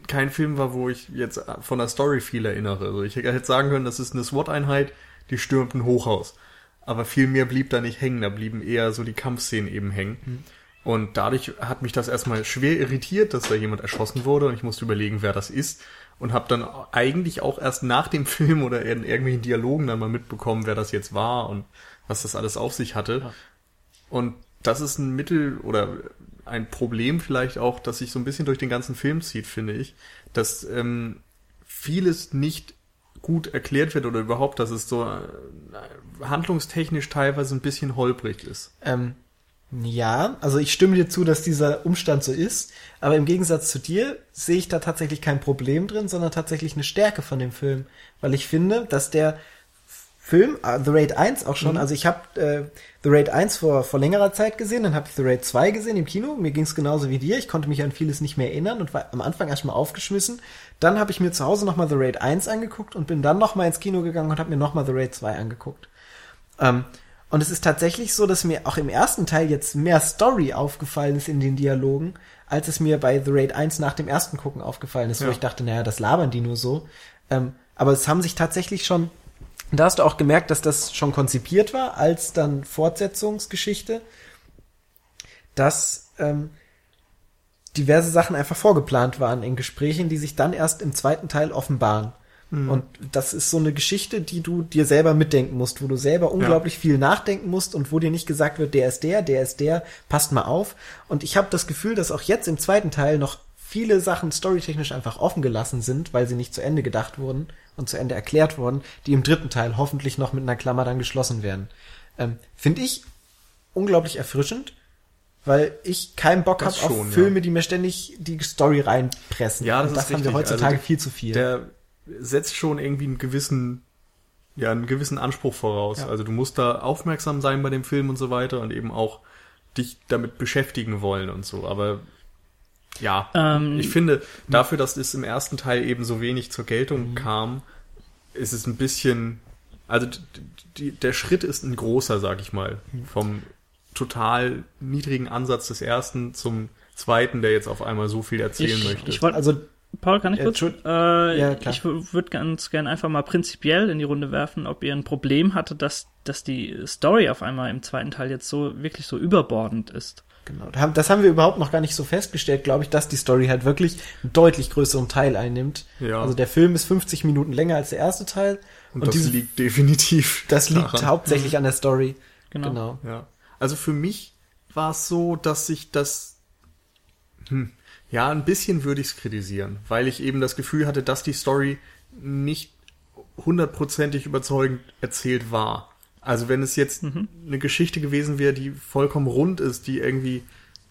kein Film war, wo ich jetzt von der Story viel erinnere. Also ich hätte sagen können, das ist eine SWAT-Einheit, die stürmt ein Hochhaus. Aber viel mehr blieb da nicht hängen, da blieben eher so die Kampfszenen eben hängen. Mhm. Und dadurch hat mich das erstmal schwer irritiert, dass da jemand erschossen wurde und ich musste überlegen, wer das ist und habe dann eigentlich auch erst nach dem Film oder in irgendwelchen Dialogen dann mal mitbekommen, wer das jetzt war und was das alles auf sich hatte. Ja. Und das ist ein Mittel oder ein Problem vielleicht auch, das sich so ein bisschen durch den ganzen Film zieht, finde ich, dass ähm, vieles nicht gut erklärt wird oder überhaupt, dass es so äh, handlungstechnisch teilweise ein bisschen holprig ist. Ähm, ja, also ich stimme dir zu, dass dieser Umstand so ist, aber im Gegensatz zu dir sehe ich da tatsächlich kein Problem drin, sondern tatsächlich eine Stärke von dem Film, weil ich finde, dass der Film, äh, The Raid 1 auch schon, mhm. also ich habe äh, The Raid 1 vor, vor längerer Zeit gesehen, dann habe ich The Raid 2 gesehen im Kino, mir ging es genauso wie dir, ich konnte mich an vieles nicht mehr erinnern und war am Anfang erstmal aufgeschmissen. Dann habe ich mir zu Hause nochmal The Raid 1 angeguckt und bin dann nochmal ins Kino gegangen und habe mir nochmal The Raid 2 angeguckt. Ähm, und es ist tatsächlich so, dass mir auch im ersten Teil jetzt mehr Story aufgefallen ist in den Dialogen, als es mir bei The Raid 1 nach dem ersten Gucken aufgefallen ist, ja. wo ich dachte, naja, das labern die nur so. Ähm, aber es haben sich tatsächlich schon, da hast du auch gemerkt, dass das schon konzipiert war, als dann Fortsetzungsgeschichte, dass ähm, diverse Sachen einfach vorgeplant waren in Gesprächen, die sich dann erst im zweiten Teil offenbaren. Mhm. Und das ist so eine Geschichte, die du dir selber mitdenken musst, wo du selber unglaublich ja. viel nachdenken musst und wo dir nicht gesagt wird, der ist der, der ist der, passt mal auf. Und ich habe das Gefühl, dass auch jetzt im zweiten Teil noch viele Sachen storytechnisch einfach offen gelassen sind, weil sie nicht zu Ende gedacht wurden und zu Ende erklärt wurden, die im dritten Teil hoffentlich noch mit einer Klammer dann geschlossen werden. Ähm, Finde ich unglaublich erfrischend, weil ich keinen Bock habe auf Filme, ja. die mir ständig die Story reinpressen. Ja, das, und das haben wir heutzutage also, viel zu viel. Der setzt schon irgendwie einen gewissen, ja, einen gewissen Anspruch voraus. Ja. Also du musst da aufmerksam sein bei dem Film und so weiter und eben auch dich damit beschäftigen wollen und so. Aber ja, ähm, ich finde, dafür, dass es im ersten Teil eben so wenig zur Geltung mhm. kam, ist es ein bisschen, also die, der Schritt ist ein großer, sag ich mal, vom total niedrigen Ansatz des ersten zum zweiten, der jetzt auf einmal so viel erzählen ich, möchte. Ich wollte also Paul, kann ich kurz? Äh, ja, klar. Ich würde ganz gerne einfach mal prinzipiell in die Runde werfen, ob ihr ein Problem hattet, dass, dass die Story auf einmal im zweiten Teil jetzt so wirklich so überbordend ist. Genau, das haben wir überhaupt noch gar nicht so festgestellt, glaube ich, dass die Story halt wirklich einen deutlich größeren Teil einnimmt. Ja. Also der Film ist 50 Minuten länger als der erste Teil. Und, und das diese, liegt definitiv. Das liegt daran. hauptsächlich an der Story. Genau. genau. Ja. Also für mich war es so, dass sich das, hm, ja, ein bisschen würde ich es kritisieren, weil ich eben das Gefühl hatte, dass die Story nicht hundertprozentig überzeugend erzählt war. Also wenn es jetzt mhm. eine Geschichte gewesen wäre, die vollkommen rund ist, die irgendwie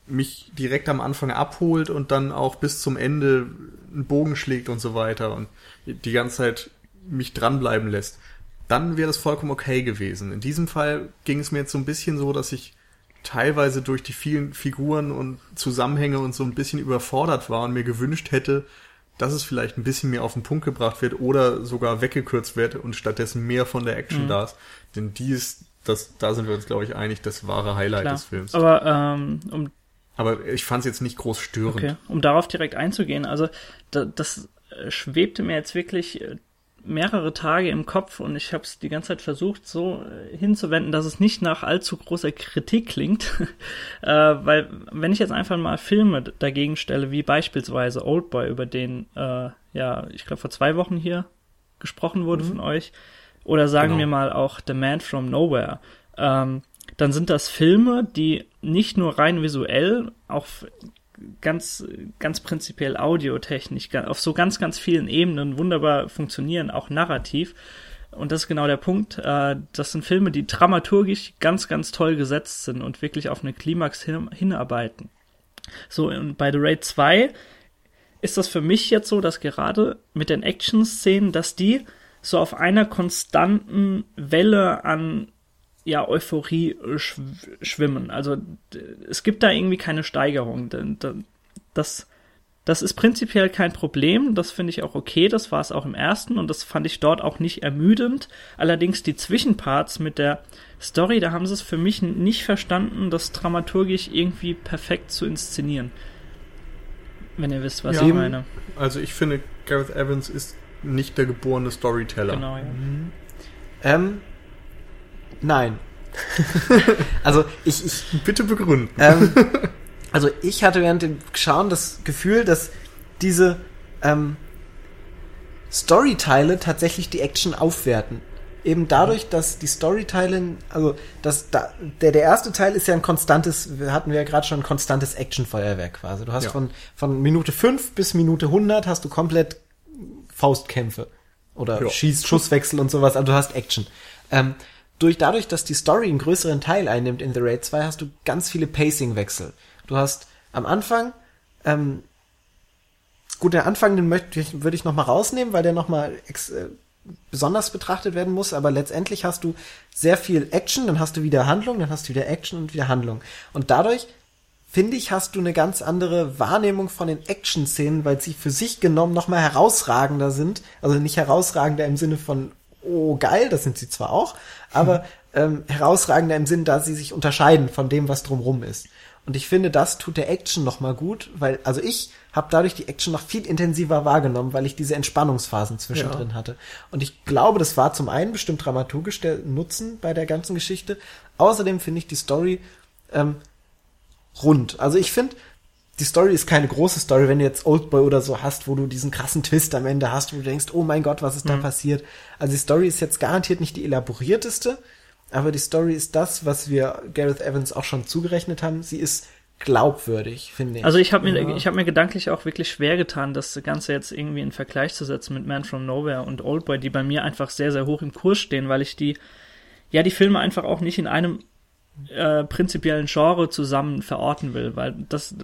mich direkt am Anfang abholt und dann auch bis zum Ende einen Bogen schlägt und so weiter und die ganze Zeit mich dranbleiben lässt, dann wäre das vollkommen okay gewesen. In diesem Fall ging es mir jetzt so ein bisschen so, dass ich teilweise durch die vielen Figuren und Zusammenhänge und so ein bisschen überfordert war und mir gewünscht hätte, dass es vielleicht ein bisschen mehr auf den Punkt gebracht wird oder sogar weggekürzt wird und stattdessen mehr von der Action mhm. da ist. Denn die ist, das, da sind wir uns, glaube ich, einig, das wahre Highlight Klar. des Films. Aber ähm, um aber ich fand es jetzt nicht groß störend. Okay. Um darauf direkt einzugehen, also da, das schwebte mir jetzt wirklich äh, mehrere Tage im Kopf und ich habe es die ganze Zeit versucht so äh, hinzuwenden, dass es nicht nach allzu großer Kritik klingt, äh, weil wenn ich jetzt einfach mal Filme dagegen stelle, wie beispielsweise Oldboy, über den äh, ja ich glaube vor zwei Wochen hier gesprochen wurde mhm. von euch, oder sagen genau. wir mal auch The Man from Nowhere, ähm, dann sind das Filme, die nicht nur rein visuell, auch ganz, ganz prinzipiell audiotechnisch auf so ganz, ganz vielen Ebenen wunderbar funktionieren, auch narrativ. Und das ist genau der Punkt. Äh, das sind Filme, die dramaturgisch ganz, ganz toll gesetzt sind und wirklich auf eine Klimax hin, hinarbeiten. So, und bei The Raid 2 ist das für mich jetzt so, dass gerade mit den Action-Szenen, dass die so auf einer konstanten Welle an ja, Euphorie äh, schw schwimmen. Also es gibt da irgendwie keine Steigerung. Das, das ist prinzipiell kein Problem. Das finde ich auch okay. Das war es auch im ersten und das fand ich dort auch nicht ermüdend. Allerdings die Zwischenparts mit der Story, da haben sie es für mich nicht verstanden, das dramaturgisch irgendwie perfekt zu inszenieren. Wenn ihr wisst, was ja, ich meine. Also ich finde, Gareth Evans ist nicht der geborene Storyteller. Genau, ja. Mhm. Ähm, Nein. also ich, ich bitte begründen. Ähm, also ich hatte während dem Schauen das Gefühl, dass diese ähm, Storyteile tatsächlich die Action aufwerten. eben dadurch, dass die Storyteilen, also das, da, der, der erste Teil ist ja ein konstantes, hatten wir ja gerade schon ein konstantes Actionfeuerwerk quasi. Du hast Ja. von, von Minute 5 bis Minute 100 hast du komplett Faustkämpfe oder Ja. Schieß, Schusswechsel und sowas, also du hast Action. Ähm, durch, dadurch, dass die Story einen größeren Teil einnimmt in The Raid 2, hast du ganz viele Pacing-Wechsel. Du hast am Anfang, ähm, gut, den Anfang, den möchte ich, würde ich noch mal rausnehmen, weil der noch mal ex, äh, besonders betrachtet werden muss, aber letztendlich hast du sehr viel Action, dann hast du wieder Handlung, dann hast du wieder Action und wieder Handlung. Und dadurch, finde ich, hast du eine ganz andere Wahrnehmung von den Action-Szenen, weil sie für sich genommen noch mal herausragender sind. Also nicht herausragender im Sinne von, oh geil, das sind sie zwar auch, aber ähm, herausragender im Sinn, da sie sich unterscheiden von dem, was drumrum ist. Und ich finde, das tut der Action noch mal gut, weil, also ich habe dadurch die Action noch viel intensiver wahrgenommen, weil ich diese Entspannungsphasen zwischendrin Ja. hatte. Und ich glaube, das war zum einen bestimmt dramaturgisch der Nutzen bei der ganzen Geschichte. Außerdem finde ich die Story ähm, rund. Also ich finde, die Story ist keine große Story, wenn du jetzt Oldboy oder so hast, wo du diesen krassen Twist am Ende hast, wo du denkst, oh mein Gott, was ist da passiert? Also die Story ist jetzt garantiert nicht die elaborierteste, aber die Story ist das, was wir Gareth Evans auch schon zugerechnet haben. Sie ist glaubwürdig, finde ich. Also ich habe mir, Ja. ich habe mir gedanklich auch wirklich schwer getan, das Ganze jetzt irgendwie in Vergleich zu setzen mit Man from Nowhere und Oldboy, die bei mir einfach sehr, sehr hoch im Kurs stehen, weil ich die, ja, die Filme einfach auch nicht in einem äh, prinzipiellen Genre zusammen verorten will, weil das,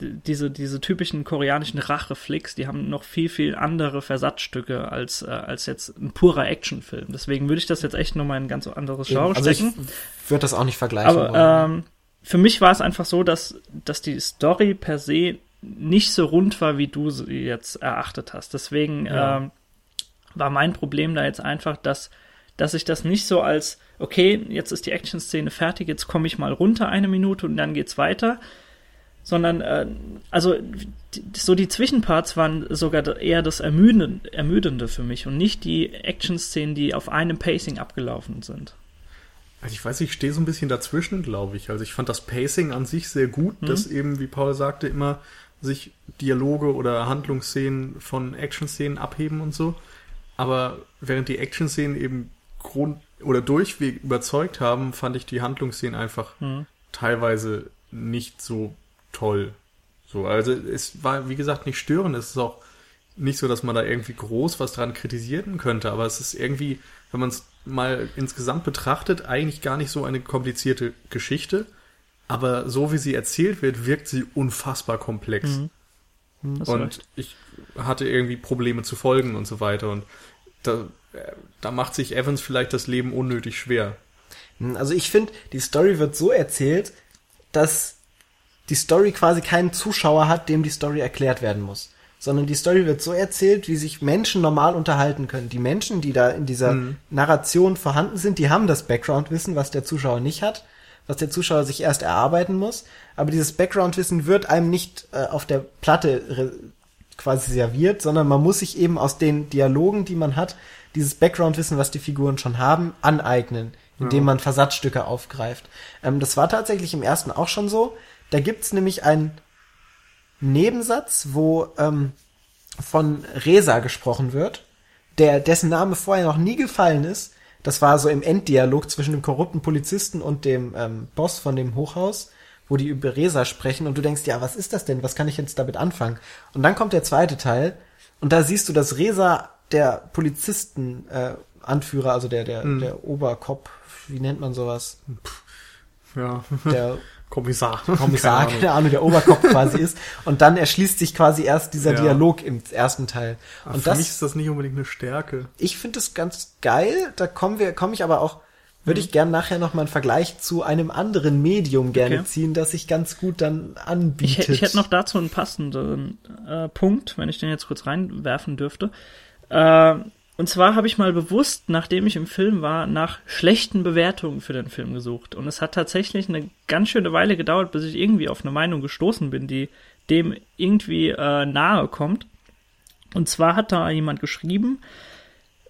diese, diese typischen koreanischen Rache-Flicks, die haben noch viel, viel andere Versatzstücke als, äh, als jetzt ein purer Actionfilm. Deswegen würde ich das jetzt echt nochmal in ein ganz anderes Genre also ich stecken. würde das auch nicht vergleichen Aber ähm, für mich war es einfach so, dass, dass die Story per se nicht so rund war, wie du sie jetzt erachtet hast. Deswegen Ja. ähm, war mein Problem da jetzt einfach, dass, dass ich das nicht so als, okay, jetzt ist die Action-Szene fertig, jetzt komme ich mal runter eine Minute und dann geht's weiter, sondern äh, also so die Zwischenparts waren sogar eher das Ermüdende, Ermüdende für mich und nicht die Action-Szenen, die auf einem Pacing abgelaufen sind. Also ich weiß, ich stehe so ein bisschen dazwischen, glaube ich. Also ich fand das Pacing an sich sehr gut, dass eben, wie Paul sagte, immer sich Dialoge oder Handlungsszenen von Action-Szenen abheben und so. Aber während die Action-Szenen eben Grund oder durchweg überzeugt haben, fand ich die Handlungsszenen einfach teilweise nicht so toll. So, also es war, wie gesagt, nicht störend. Es ist auch nicht so, dass man da irgendwie groß was dran kritisieren könnte, aber es ist irgendwie, wenn man es mal insgesamt betrachtet, eigentlich gar nicht so eine komplizierte Geschichte. Aber so wie sie erzählt wird, wirkt sie unfassbar komplex. Hast du Und recht. ich hatte irgendwie Probleme zu folgen und so weiter. Und da, da macht sich Evans vielleicht das Leben unnötig schwer. Also ich finde, die Story wird so erzählt, dass die Story quasi keinen Zuschauer hat, dem die Story erklärt werden muss. Sondern die Story wird so erzählt, wie sich Menschen normal unterhalten können. Die Menschen, die da in dieser Narration vorhanden sind, die haben das Background-Wissen, was der Zuschauer nicht hat, was der Zuschauer sich erst erarbeiten muss. Aber dieses Background-Wissen wird einem nicht äh, auf der Platte quasi serviert, sondern man muss sich eben aus den Dialogen, die man hat, dieses Background-Wissen, was die Figuren schon haben, aneignen, indem man Versatzstücke aufgreift. Ähm, das war tatsächlich im ersten auch schon so. Da gibt's nämlich einen Nebensatz, wo ähm, von Resa gesprochen wird, der dessen Name vorher noch nie gefallen ist. Das war so im Enddialog zwischen dem korrupten Polizisten und dem ähm, Boss von dem Hochhaus, wo die über Resa sprechen und du denkst, ja, was ist das denn? Was kann ich jetzt damit anfangen? Und dann kommt der zweite Teil und da siehst du, dass Resa der Polizisten äh, Anführer, also der der der Oberkopf, wie nennt man sowas? Ja. Der Kommissar. Kommissar, Keine keine Ahnung. Ahnung, der Oberkopf quasi ist. Und dann erschließt sich quasi erst dieser Ja. Dialog im ersten Teil. Aber Und für mich das, ist das nicht unbedingt eine Stärke. ich finde das ganz geil. Da kommen wir, komme ich aber auch, würde Mhm. ich gern nachher noch mal einen Vergleich zu einem anderen Medium gerne Okay. ziehen, das sich ganz gut dann Ich, anbietet. hä- ich hätte noch dazu einen passenden äh, Punkt, wenn ich den jetzt kurz reinwerfen dürfte. Äh, und zwar habe ich mal bewusst, nachdem ich im Film war, nach schlechten Bewertungen für den Film gesucht. Und es hat tatsächlich eine ganz schöne Weile gedauert, bis ich irgendwie auf eine Meinung gestoßen bin, die dem irgendwie äh, nahe kommt. Und zwar hat da jemand geschrieben,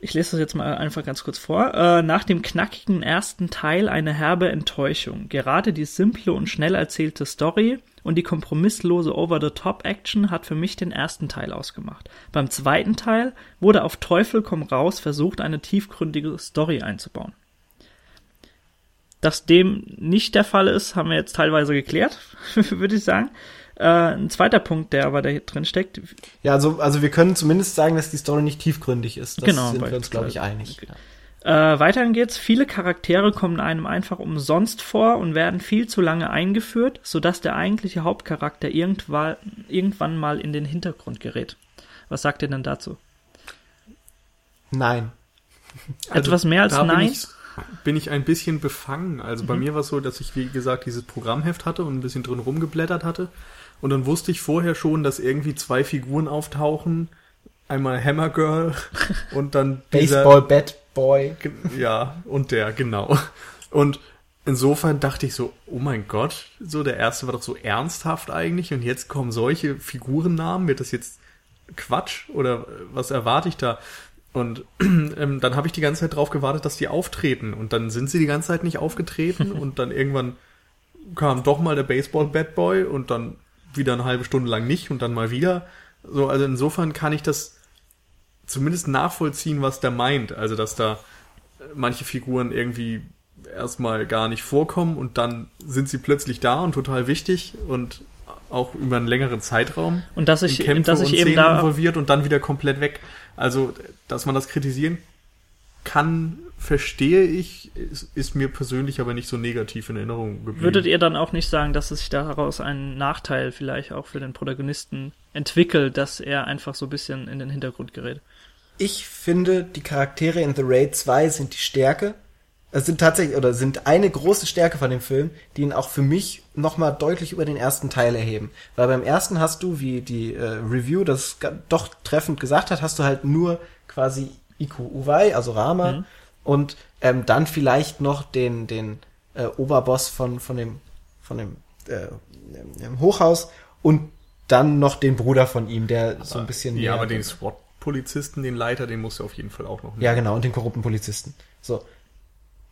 ich lese das jetzt mal einfach ganz kurz vor. Äh, nach dem knackigen ersten Teil eine herbe Enttäuschung. Gerade die simple und schnell erzählte Story und die kompromisslose Over-the-Top-Action hat für mich den ersten Teil ausgemacht. Beim zweiten Teil wurde auf Teufel komm raus versucht, eine tiefgründige Story einzubauen. Dass dem nicht der Fall ist, haben wir jetzt teilweise geklärt, würde ich sagen. Äh, ein zweiter Punkt, der aber da drin steckt. Ja, also, also wir können zumindest sagen, dass die Story nicht tiefgründig ist. Das Genau, sind wir uns, glaube ich, einig. Äh, weiterhin geht's. Viele Charaktere kommen einem einfach umsonst vor und werden viel zu lange eingeführt, sodass der eigentliche Hauptcharakter irgendwann, irgendwann mal in den Hintergrund gerät. Was sagt ihr denn dazu? Nein. Etwas mehr als Also da Nein? Bin ich, bin ich ein bisschen befangen. Also bei mir war es so, dass ich, wie gesagt, dieses Programmheft hatte und ein bisschen drin rumgeblättert hatte. Und dann wusste ich vorher schon, dass irgendwie zwei Figuren auftauchen. Einmal Hammer Girl und dann Baseball Bat Boy. Ja, und der, genau. Und insofern dachte ich so, oh mein Gott, so der erste war doch so ernsthaft eigentlich und jetzt kommen solche Figurennamen, wird das jetzt Quatsch oder was erwarte ich da? Und ähm, dann habe ich die ganze Zeit drauf gewartet, dass die auftreten und dann sind sie die ganze Zeit nicht aufgetreten und dann irgendwann kam doch mal der Baseball Bad Boy und dann wieder eine halbe Stunde lang nicht und dann mal wieder. So, also insofern kann ich das zumindest nachvollziehen, was der meint. Also, dass da manche Figuren irgendwie erstmal gar nicht vorkommen und dann sind sie plötzlich da und total wichtig und auch über einen längeren Zeitraum Und dass ich, Kämpfe dass ich und eben Szenen da involviert und dann wieder komplett weg. Also, dass man das kritisieren kann, verstehe ich, ist, ist mir persönlich aber nicht so negativ in Erinnerung geblieben. Würdet ihr dann auch nicht sagen, dass es sich daraus ein Nachteil vielleicht auch für den Protagonisten entwickelt, dass er einfach so ein bisschen in den Hintergrund gerät? Ich finde, die Charaktere in The Raid 2 sind die Stärke. Es sind tatsächlich, oder sind eine große Stärke von dem Film, die ihn auch für mich nochmal deutlich über den ersten Teil erheben. Weil beim ersten hast du, wie die äh, Review das doch treffend gesagt hat, hast du halt nur quasi Iko Uwei, also Rama, und ähm, dann vielleicht noch den, den äh, Oberboss von, von dem, von dem, äh, dem Hochhaus und dann noch den Bruder von ihm, der so ein bisschen Ja, aber den SWAT-Polizisten, den Leiter, den musst du auf jeden Fall auch noch nehmen. ja, genau, und den korrupten Polizisten. So.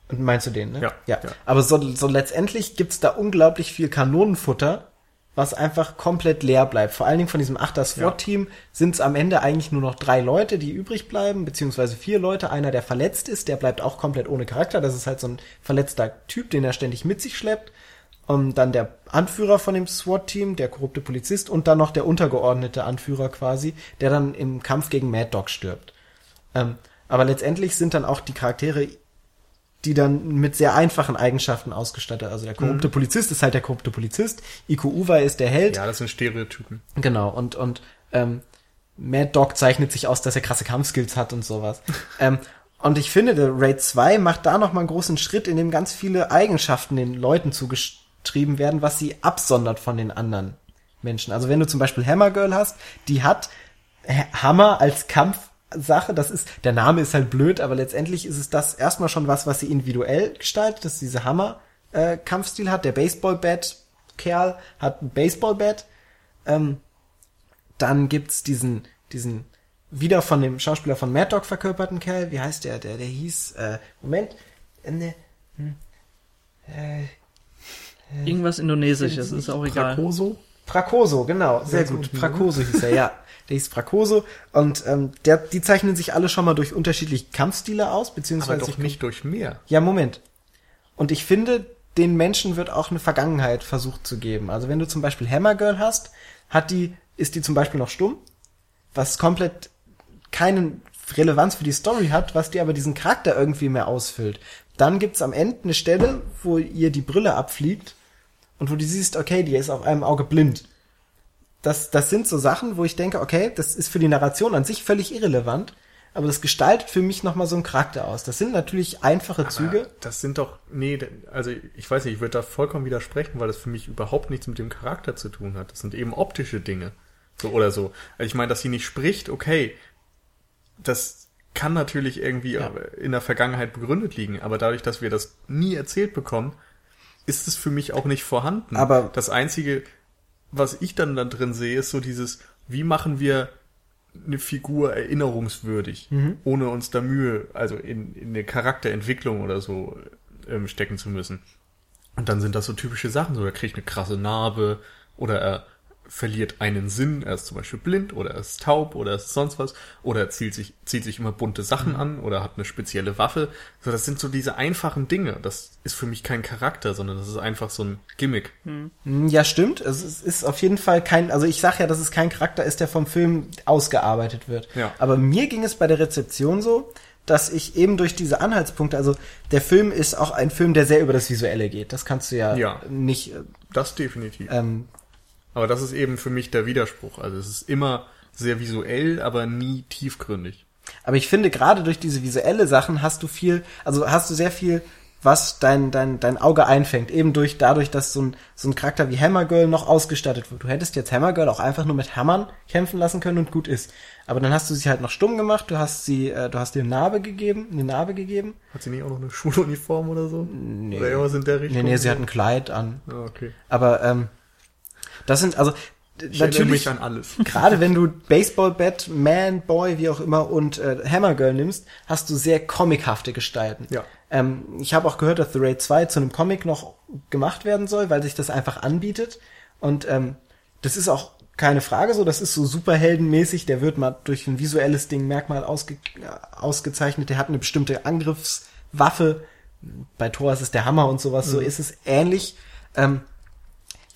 Und meinst du den, ne? Ja, ja. ja. Aber so, so letztendlich gibt's da unglaublich viel Kanonenfutter, was einfach komplett leer bleibt. Vor allen Dingen von diesem Achter SWAT-Team sind's am Ende eigentlich nur noch drei Leute, die übrig bleiben, beziehungsweise vier Leute. Einer, der verletzt ist, der bleibt auch komplett ohne Charakter. Das ist halt so ein verletzter Typ, den er ständig mit sich schleppt. Und dann der Anführer von dem SWAT-Team, der korrupte Polizist und dann noch der untergeordnete Anführer quasi, der dann im Kampf gegen Mad Dog stirbt. Ähm, aber letztendlich sind dann auch die Charaktere, die dann mit sehr einfachen Eigenschaften ausgestattet. Also der korrupte Polizist ist halt der korrupte Polizist, Iko Uwei ist der Held. Ja, das sind Stereotypen. Genau, und, und ähm, Mad Dog zeichnet sich aus, dass er krasse Kampfskills hat und sowas. ähm, und ich finde, der Raid 2 macht da nochmal einen großen Schritt, in dem ganz viele Eigenschaften den Leuten zugeschrieben werden, was sie absondert von den anderen Menschen. Also wenn du zum Beispiel Hammer Girl hast, die hat Hammer als Kampfsache, das ist, der Name ist halt blöd, aber letztendlich ist es das erstmal schon was, was sie individuell gestaltet, dass sie diese Hammer-Kampfstil hat. Der Baseball-Bat-Kerl hat ein Baseball-Bat. Ähm, dann gibt's diesen, diesen wieder von dem Schauspieler von Mad Dog verkörperten Kerl. Wie heißt der? Der, der hieß, äh, Moment, äh, ne, hm, äh, Irgendwas Indonesisches, ist auch egal. Prakoso? Prakoso, genau, sehr so gut. Prakoso hieß er, ja. Der hieß Prakoso und ähm, der, die zeichnen sich alle schon mal durch unterschiedliche Kampfstile aus, Aber beziehungsweise doch nicht durch mehr. Ja, Moment. Und ich finde, den Menschen wird auch eine Vergangenheit versucht zu geben. Also wenn du zum Beispiel Hammer Girl hast, hat die, ist die zum Beispiel noch stumm, was komplett keine Relevanz für die Story hat, was dir aber diesen Charakter irgendwie mehr ausfüllt. Dann gibt's am Ende eine Stelle, wo ihr die Brille abfliegt und wo du siehst, okay, die ist auf einem Auge blind. Das, das sind so Sachen, wo ich denke, okay, das ist für die Narration an sich völlig irrelevant, aber das gestaltet für mich nochmal so einen Charakter aus. Das sind natürlich einfache Züge. Aber Das sind doch, nee, also ich weiß nicht, ich würde da vollkommen widersprechen, weil das für mich überhaupt nichts mit dem Charakter zu tun hat. Das sind eben optische Dinge. So oder so. Also ich meine, dass sie nicht spricht, okay, das kann natürlich irgendwie Ja. in der Vergangenheit begründet liegen, aber dadurch, dass wir das nie erzählt bekommen, ist es für mich auch nicht vorhanden. Aber- das einzige, was ich dann da drin sehe, ist so dieses, wie machen wir eine Figur erinnerungswürdig, Mhm. ohne uns da Mühe, also in, in eine Charakterentwicklung oder so ähm, stecken zu müssen. Und dann sind das so typische Sachen, so er kriegt eine krasse Narbe oder er verliert einen Sinn, er ist zum Beispiel blind oder er ist taub oder er ist sonst was oder er zieht sich, zieht sich immer bunte Sachen an oder hat eine spezielle Waffe. So, das sind so diese einfachen Dinge. Das ist für mich kein Charakter, sondern das ist einfach so ein Gimmick. Hm, Ja, stimmt. Es ist, ist auf jeden Fall kein, also ich sag ja, dass es kein Charakter ist, der vom Film ausgearbeitet wird. Ja. Aber mir ging es bei der Rezeption so, dass ich eben durch diese Anhaltspunkte, also der Film ist auch ein Film, der sehr über das Visuelle geht. Das kannst du ja, Ja. nicht, Das definitiv. ähm, Aber das ist eben für mich der Widerspruch. Also es ist immer sehr visuell, aber nie tiefgründig. aber ich finde gerade durch diese visuelle Sachen hast du viel, also hast du sehr viel, was dein, dein, dein Auge einfängt. Eben durch, dadurch, dass so ein, so ein Charakter wie Hammergirl noch ausgestattet wird. Du hättest jetzt Hammergirl auch einfach nur mit Hammern kämpfen lassen können und gut ist. Aber dann hast du sie halt noch stumm gemacht, du hast sie, äh, du hast ihr eine Narbe gegeben, eine Narbe gegeben. Hat sie nicht auch noch eine Schuluniform oder so? Nee. Oder irgendwas in der Richtung? Nee, nee, sie hat ein Kleid an. Ah, okay. Aber ähm, das sind, also Ich natürlich, mich an alles. gerade wenn du Baseball Bat, Man, Boy, wie auch immer und äh, Hammergirl nimmst, hast du sehr comichafte Gestalten. Ja. Ähm, ich habe auch gehört, dass The Raid 2 zu einem Comic noch gemacht werden soll, weil sich das einfach anbietet. Und ähm, das ist auch keine Frage so, das ist so superheldenmäßig, der wird mal durch ein visuelles Ding Merkmal ausge äh, ausgezeichnet, der hat eine bestimmte Angriffswaffe. Bei Thor ist es der Hammer und sowas, so ist es ähnlich. Ähm,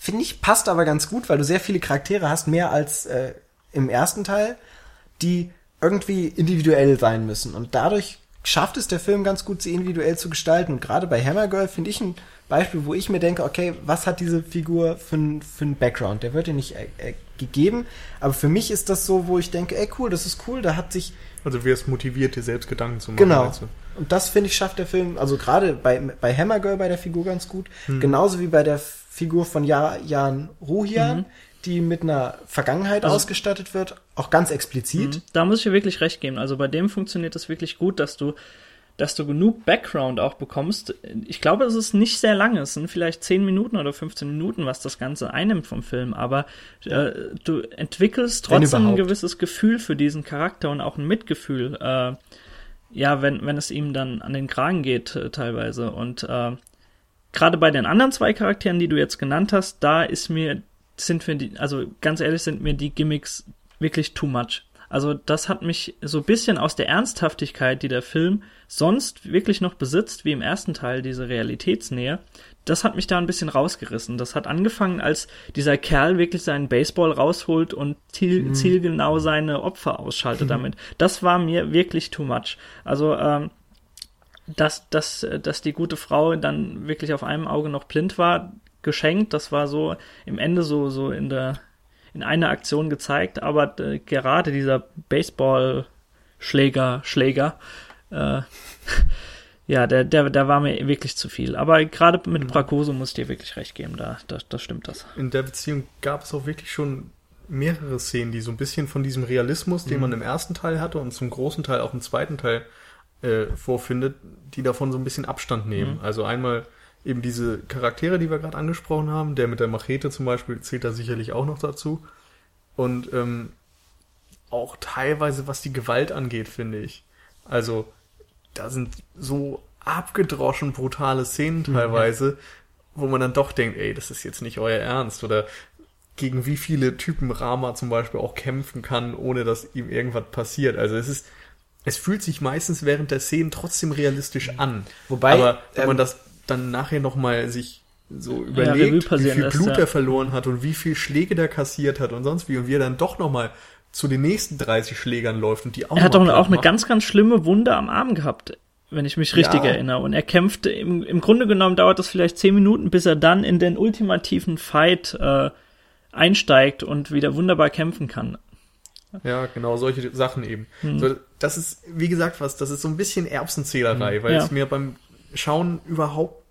Finde ich, passt aber ganz gut, weil du sehr viele Charaktere hast, mehr als äh, im ersten Teil, die irgendwie individuell sein müssen. Und dadurch schafft es der Film ganz gut, sie individuell zu gestalten. Und gerade bei Hammergirl finde ich ein Beispiel, wo ich mir denke, okay, was hat diese Figur für einen für einen Background? Der wird dir nicht äh, äh, gegeben, aber für mich ist das so, wo ich denke, ey cool, das ist cool, da hat sich Also wer ist motiviert, dir selbst Gedanken zu machen. Genau. du? Und das finde ich schafft der Film, also gerade bei, bei Hammergirl bei der Figur ganz gut, Hm. genauso wie bei der Figur von ja Jan Ruhian, die mit einer Vergangenheit Also- ausgestattet wird, auch ganz explizit. Da muss ich dir wirklich recht geben. Also bei dem funktioniert das wirklich gut, dass du, dass du genug Background auch bekommst. Ich glaube, es ist nicht sehr lange. Es sind vielleicht 10 Minuten oder 15 Minuten, was das Ganze einnimmt vom Film. Aber äh, du entwickelst trotzdem ein gewisses Gefühl für diesen Charakter und auch ein Mitgefühl. Äh, ja, wenn, wenn es ihm dann an den Kragen geht, äh, teilweise. Und äh, gerade bei den anderen zwei Charakteren, die du jetzt genannt hast, da ist mir, sind mir die, also ganz ehrlich, sind mir die Gimmicks wirklich too much. Also das hat mich so ein bisschen aus der Ernsthaftigkeit, die der Film sonst wirklich noch besitzt, wie im ersten Teil, diese Realitätsnähe, das hat mich da ein bisschen rausgerissen. Das hat angefangen, als dieser Kerl wirklich seinen Baseball rausholt und ziel, zielgenau seine Opfer ausschaltet damit. Das war mir wirklich too much. Also ähm, dass, dass, dass die gute Frau dann wirklich auf einem Auge noch blind war, geschenkt. Das war so im Ende so, so in der, in einer Aktion gezeigt. Aber äh, gerade dieser Baseball-Schläger, Schläger, äh, ja, der, der, der war mir wirklich zu viel. Aber gerade mit Bracoso muss ich dir wirklich recht geben. Da, da, da stimmt das. In der Beziehung gab es auch wirklich schon mehrere Szenen, die so ein bisschen von diesem Realismus, den man im ersten Teil hatte und zum großen Teil auch im zweiten Teil äh, vorfindet, die davon so ein bisschen Abstand nehmen. Also einmal eben diese Charaktere, die wir gerade angesprochen haben, der mit der Machete zum Beispiel zählt da sicherlich auch noch dazu. Und ähm, auch teilweise, was die Gewalt angeht, finde ich. Also da sind so abgedroschen brutale Szenen teilweise, wo man dann doch denkt, ey, das ist jetzt nicht euer Ernst. Oder gegen wie viele Typen Rama zum Beispiel auch kämpfen kann, ohne dass ihm irgendwas passiert. Also es ist, es fühlt sich meistens während der Szenen trotzdem realistisch an. Wobei, Aber wenn ähm, man das dann nachher nochmal sich so überlegt, wie passieren viel Blut ja. er verloren hat und wie viel Schläge der kassiert hat und sonst wie und wie er dann doch nochmal zu den nächsten 30 Schlägern läuft und die auch Er hat doch auch eine macht. ganz, ganz schlimme Wunde am Arm gehabt, wenn ich mich richtig Ja. erinnere. Und er kämpft, im, im Grunde genommen dauert das vielleicht zehn Minuten, bis er dann in den ultimativen Fight äh, einsteigt und wieder wunderbar kämpfen kann. Ja, genau, solche Sachen eben. Hm. So, das ist, wie gesagt, was, das ist so ein bisschen Erbsenzählerei, weil Hm. Ja. es mir beim Schauen überhaupt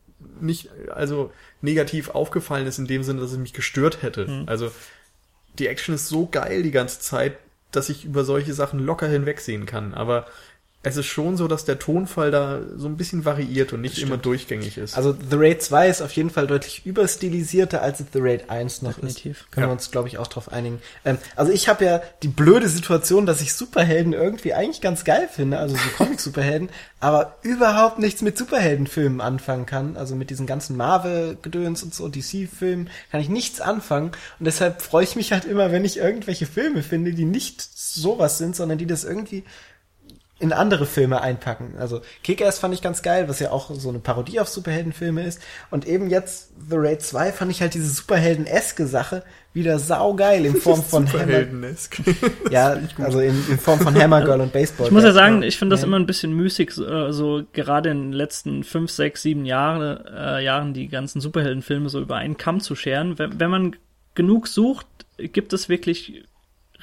nicht, also negativ aufgefallen ist in dem Sinne, dass es mich gestört hätte. Hm. Also die Action ist so geil die ganze Zeit, dass ich über solche Sachen locker hinwegsehen kann. Aber es ist schon so, dass der Tonfall da so ein bisschen variiert und nicht immer durchgängig ist. Also The Raid 2 ist auf jeden Fall deutlich überstilisierter, als es The Raid 1 noch Definitiv. ist. Können Ja. wir uns, glaube ich, auch drauf einigen. Ähm, also ich habe ja die blöde Situation, dass ich Superhelden irgendwie eigentlich ganz geil finde, also so Comic-Superhelden, aber überhaupt nichts mit Superheldenfilmen anfangen kann. Also mit diesen ganzen Marvel-Gedöns und so, DC-Filmen kann ich nichts anfangen. Und deshalb freue ich mich halt immer, wenn ich irgendwelche Filme finde, die nicht sowas sind, sondern die das irgendwie in andere Filme einpacken. Also Kick-Ass fand ich ganz geil, was ja auch so eine Parodie auf Superheldenfilme ist. Und eben jetzt The Raid 2 fand ich halt diese Superhelden-eske Sache wieder saugeil in Form von Hammer. Ja, also in, in Form von Hammer Girl und Baseball. Ich muss ja sagen, ich finde das immer ein bisschen müßig, so, äh, so gerade in den letzten fünf, sechs, sieben Jahre, äh, Jahren die ganzen Superheldenfilme so über einen Kamm zu scheren. Wenn, wenn man genug sucht, gibt es wirklich